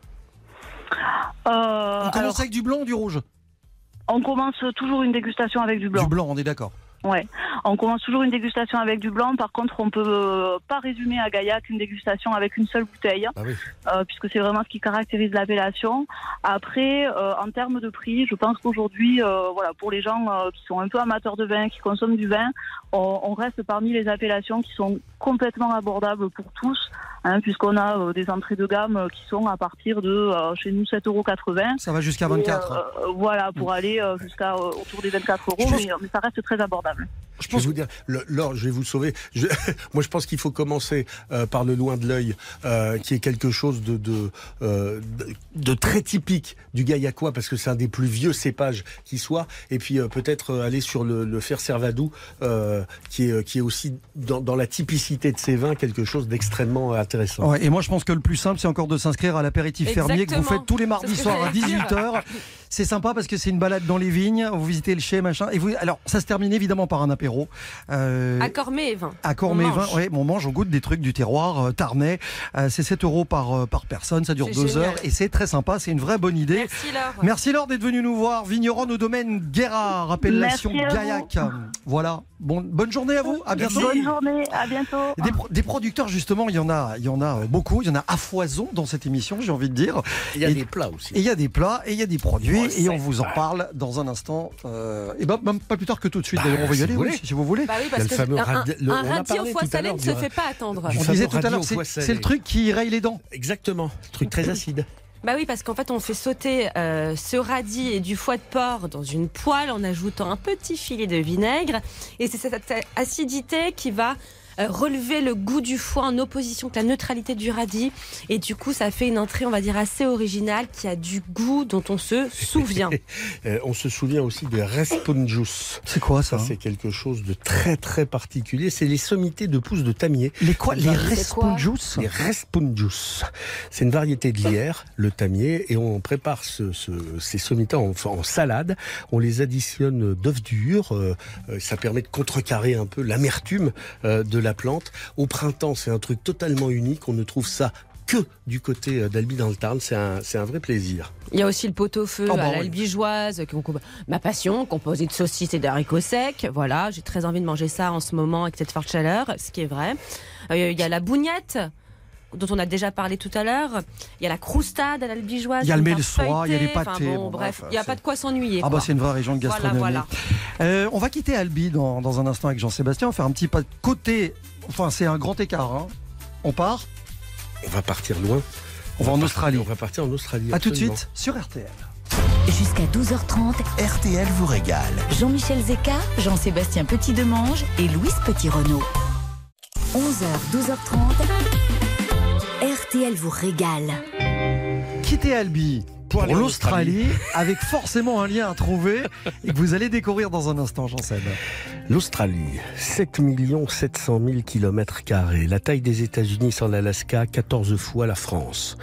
Euh, On commence alors, avec du blanc ou du rouge? On commence toujours une dégustation avec du blanc. Du blanc, on est d'accord. Ouais, on commence toujours une dégustation avec du blanc. Par contre, on peut euh, pas résumer à Gaillac une dégustation avec une seule bouteille, euh, puisque c'est vraiment ce qui caractérise l'appellation. Après, euh, en termes de prix, je pense qu'aujourd'hui, voilà, pour les gens qui sont un peu amateurs de vin, qui consomment du vin, on, on reste parmi les appellations qui sont complètement abordables pour tous, hein, puisqu'on a euh, des entrées de gamme euh, qui sont à partir de euh, chez nous 7,80 euros. Ça va jusqu'à 24. Euh, voilà, pour aller euh, jusqu'à autour des 24 euros, mais, mais ça reste très abordable. Je, vais vous dire, le- Laure, je vais vous sauver. Je- (laughs) moi, je pense qu'il faut commencer euh, par le loin de l'œil, euh, qui est quelque chose de, de, euh, de, de très typique du gaillacois, parce que c'est un des plus vieux cépages qui soit. Et puis euh, peut-être aller sur le, le fer servadou, euh, qui, est, qui est aussi dans, dans la typicité de ces vins quelque chose d'extrêmement intéressant. Ouais, et moi, je pense que le plus simple, c'est encore de s'inscrire à l'apéritif fermier que vous faites tous les mardis soirs à j'allais dire. (laughs) 18h. C'est sympa parce que c'est une balade dans les vignes, vous visitez le chai, machin. Et vous, alors, ça se termine évidemment par un apéro. Euh, À Cormet et vin. à Cormet, On vin, mange. ouais, on mange, on goûte des trucs du terroir euh, tarnais. Euh, c'est 7 euros par, euh, par personne, ça dure C'est deux génial. heures et c'est très sympa, c'est une vraie bonne idée. Merci Laure. Merci Laure d'être venue nous voir. Vigneron au domaine Guérard, appellation. Gaillac. Voilà. Bon, bonne journée à vous. À bientôt. Bonne journée, à bientôt. Des, pro- des producteurs justement, il y en a, il y en a beaucoup. Il y en a à foison dans cette émission, j'ai envie de dire. Il y a Et- des plats aussi. Et il y a des plats et il y a des produits Et on vous en parle dans un instant. Euh, et ben même pas plus tard que tout de suite. D'ailleurs, on va y si aller, vous oui, voulez. si vous voulez. Bah oui, parce le que fameux un, rad- le- un on a radis au parlé foie salé ne se fait pas attendre. On disait tout à l'heure, c'est le truc qui raye les dents. Exactement, truc très acide. (laughs) Bah oui, parce qu'en fait, on fait sauter euh, ce radis et du foie de porc dans une poêle en ajoutant un petit filet de vinaigre. Et c'est cette acidité qui va relever le goût du foie en opposition avec la neutralité du radis. Et du coup, ça fait une entrée, on va dire, assez originale qui a du goût dont on se (laughs) souvient. Euh, on se souvient aussi des responjus. C'est quoi ça Ça, c'est quelque chose de très très particulier. C'est les sommités de pousses de tamier. Les quoi Les responjus Les responjus. C'est une variété de lierre, le tamier, et on prépare ce- ce- ces sommités en, en salade. On les additionne d'œufs durs. euh, euh, ça permet de contrecarrer un peu l'amertume euh, de la plante. Au printemps, c'est un truc totalement unique. On ne trouve ça que du côté euh, d'Albi dans le Tarn. C'est un, un vrai plaisir. Il y a aussi le pot-au-feu Oh bah à oui. l'albigeoise, ma passion, composée de saucisses et d'haricots secs. Voilà, j'ai très envie de manger ça en ce moment avec cette forte chaleur, ce qui est vrai. Euh, il y a la bougnette dont on a déjà parlé tout à l'heure. Il y a la croustade à l'albigeoise. Il y a le une mel tarte soie, il y a les pâtés, Enfin bon, bon, bref, bref, il n'y a pas de quoi s'ennuyer. Ah bah c'est une vraie région de gastronomie. Voilà, Euh, on va quitter Albi dans, dans un instant avec Jean-Sébastien. On va faire un petit pas de côté. Enfin, c'est un grand écart. hein. On part On va partir loin. On va en Australie. On va partir en Australie. À tout de absolument. suite sur RTL. Jusqu'à 12h30, RTL vous régale. Jean-Michel Zeka, Jean-Sébastien Petit-Demange et Louise Petit-Renault. 11h, 12h30, RTL vous régale. Quitter Albi pour, l'Australie avec forcément un lien à trouver et que vous allez découvrir dans un instant, Jean-Seb. L'Australie, 7 700 000 kilomètres carrés. La taille des États-Unis sans l'Alaska, 14 fois la France.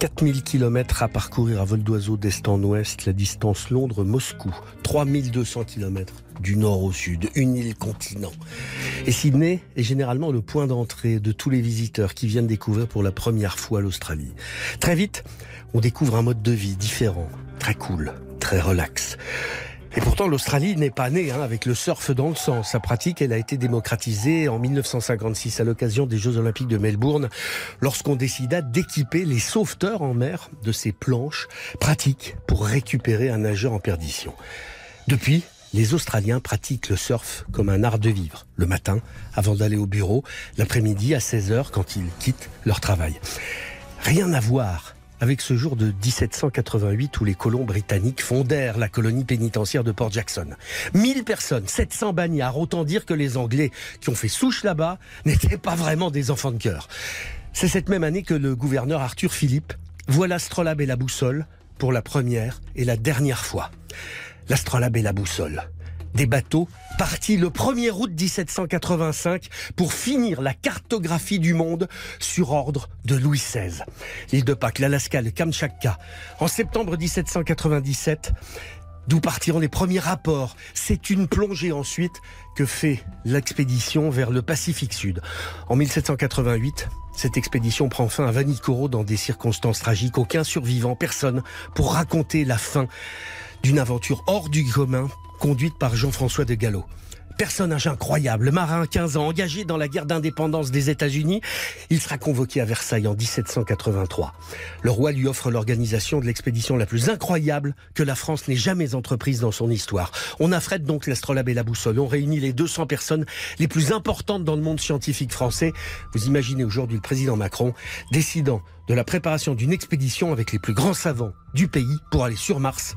4000 kilomètres à parcourir à vol d'oiseau d'est en ouest. La distance Londres-Moscou, 3200 kilomètres du nord au sud. Une île continent. Et Sydney est généralement le point d'entrée de tous les visiteurs qui viennent découvrir pour la première fois l'Australie. Très vite, on découvre un mode de vie différent, très cool, très relax. Et pourtant, l'Australie n'est pas née hein, avec le surf dans le sang. Sa pratique, elle a été démocratisée en 1956 à l'occasion des Jeux Olympiques de Melbourne, lorsqu'on décida d'équiper les sauveteurs en mer de ces planches pratiques pour récupérer un nageur en perdition. Depuis, les Australiens pratiquent le surf comme un art de vivre. Le matin, avant d'aller au bureau, l'après-midi à 16h quand ils quittent leur travail. Rien à voir avec ce jour de 1788 où les colons britanniques fondèrent la colonie pénitentiaire de Port Jackson. 1000 personnes, 700 bagnards, autant dire que les Anglais qui ont fait souche là-bas n'étaient pas vraiment des enfants de cœur. C'est cette même année que le gouverneur Arthur Philippe voit l'astrolabe et la boussole pour la première et la dernière fois. L'astrolabe et la boussole. Des bateaux partis le 1er août 1785 pour finir la cartographie du monde sur ordre de Louis XVI. L'île de Pâques, l'Alaska, le Kamchatka. En septembre 1797, d'où partiront les premiers rapports. C'est une plongée ensuite que fait l'expédition vers le Pacifique Sud. En 1788, cette expédition prend fin à Vanikoro dans des circonstances tragiques. Aucun survivant, personne, pour raconter la fin d'une aventure hors du commun conduite par Jean-François de Gallo. Personnage incroyable, marin 15 ans, engagé dans la guerre d'indépendance des États-Unis, il sera convoqué à Versailles en 1783. Le roi lui offre l'organisation de l'expédition la plus incroyable que la France n'ait jamais entreprise dans son histoire. On affrète donc l'astrolabe et la boussole. On réunit les 200 personnes les plus importantes dans le monde scientifique français. Vous imaginez aujourd'hui le président Macron décidant de la préparation d'une expédition avec les plus grands savants du pays pour aller sur Mars.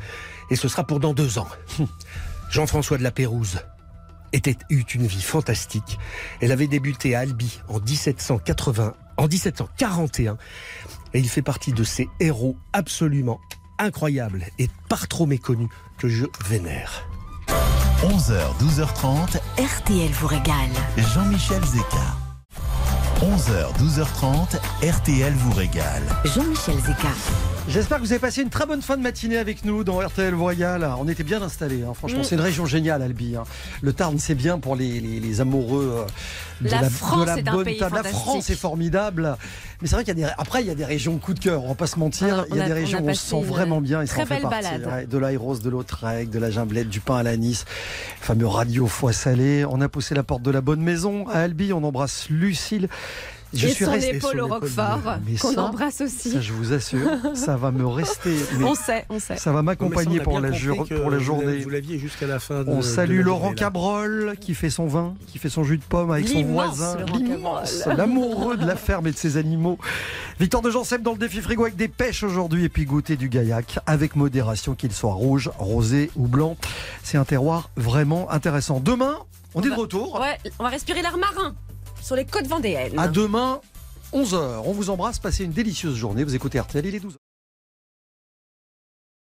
Et ce sera pour dans deux ans. (laughs) Jean-François de la Pérouse était eut une vie fantastique. Elle avait débuté à Albi en 1780, en 1741, et il fait partie de ces héros absolument incroyables et par trop méconnus que je vénère. 11h, 12h30, RTL vous régale. Jean-Michel Zeka. 11h, 12h30, RTL vous régale. Jean-Michel Zeka. J'espère que vous avez passé une très bonne fin de matinée avec nous dans RTL Royal. On était bien installés, hein. franchement, Mm. c'est une région géniale, Albi. hein. Le Tarn, c'est bien pour les, les- les amoureux euh, de La la, France de la est un bonne pays table. La. France est formidable. Mais c'est vrai qu'il y a des, après, il y a des régions coup de cœur, on va pas se mentir. Ah, il y a des a régions où on se sent vraiment bien. Et ça en fait partie, balade. ouais. de l'Aïros, de l'Autrec, de la Gimblette, du pain à l'anis, le fameux radio foie salé. On a poussé la porte de la bonne maison à Albi. On embrasse Lucille. Je et suis son resté épaule au Roquefort, qu'on embrasse aussi. Ça, je vous assure, ça va me rester. (laughs) mais On sait, on sait. ça va m'accompagner pour la, pour la journée. Vous l'aviez jusqu'à la fin. de- On de salue la Laurent. Cabrol qui fait son vin, qui fait son jus de pomme avec son voisin. (laughs) L'amoureux de la ferme et de ses animaux. Victor de Jansep dans le défi frigo avec des pêches aujourd'hui et puis goûter du gaillac avec modération, qu'il soit rouge, rosé ou blanc. C'est un terroir vraiment intéressant. Demain, on est de retour. Ouais, on va respirer l'air marin sur les côtes vendéennes. À demain, 11h. On vous embrasse. Passez une délicieuse journée. Vous écoutez RTL, il est 12h.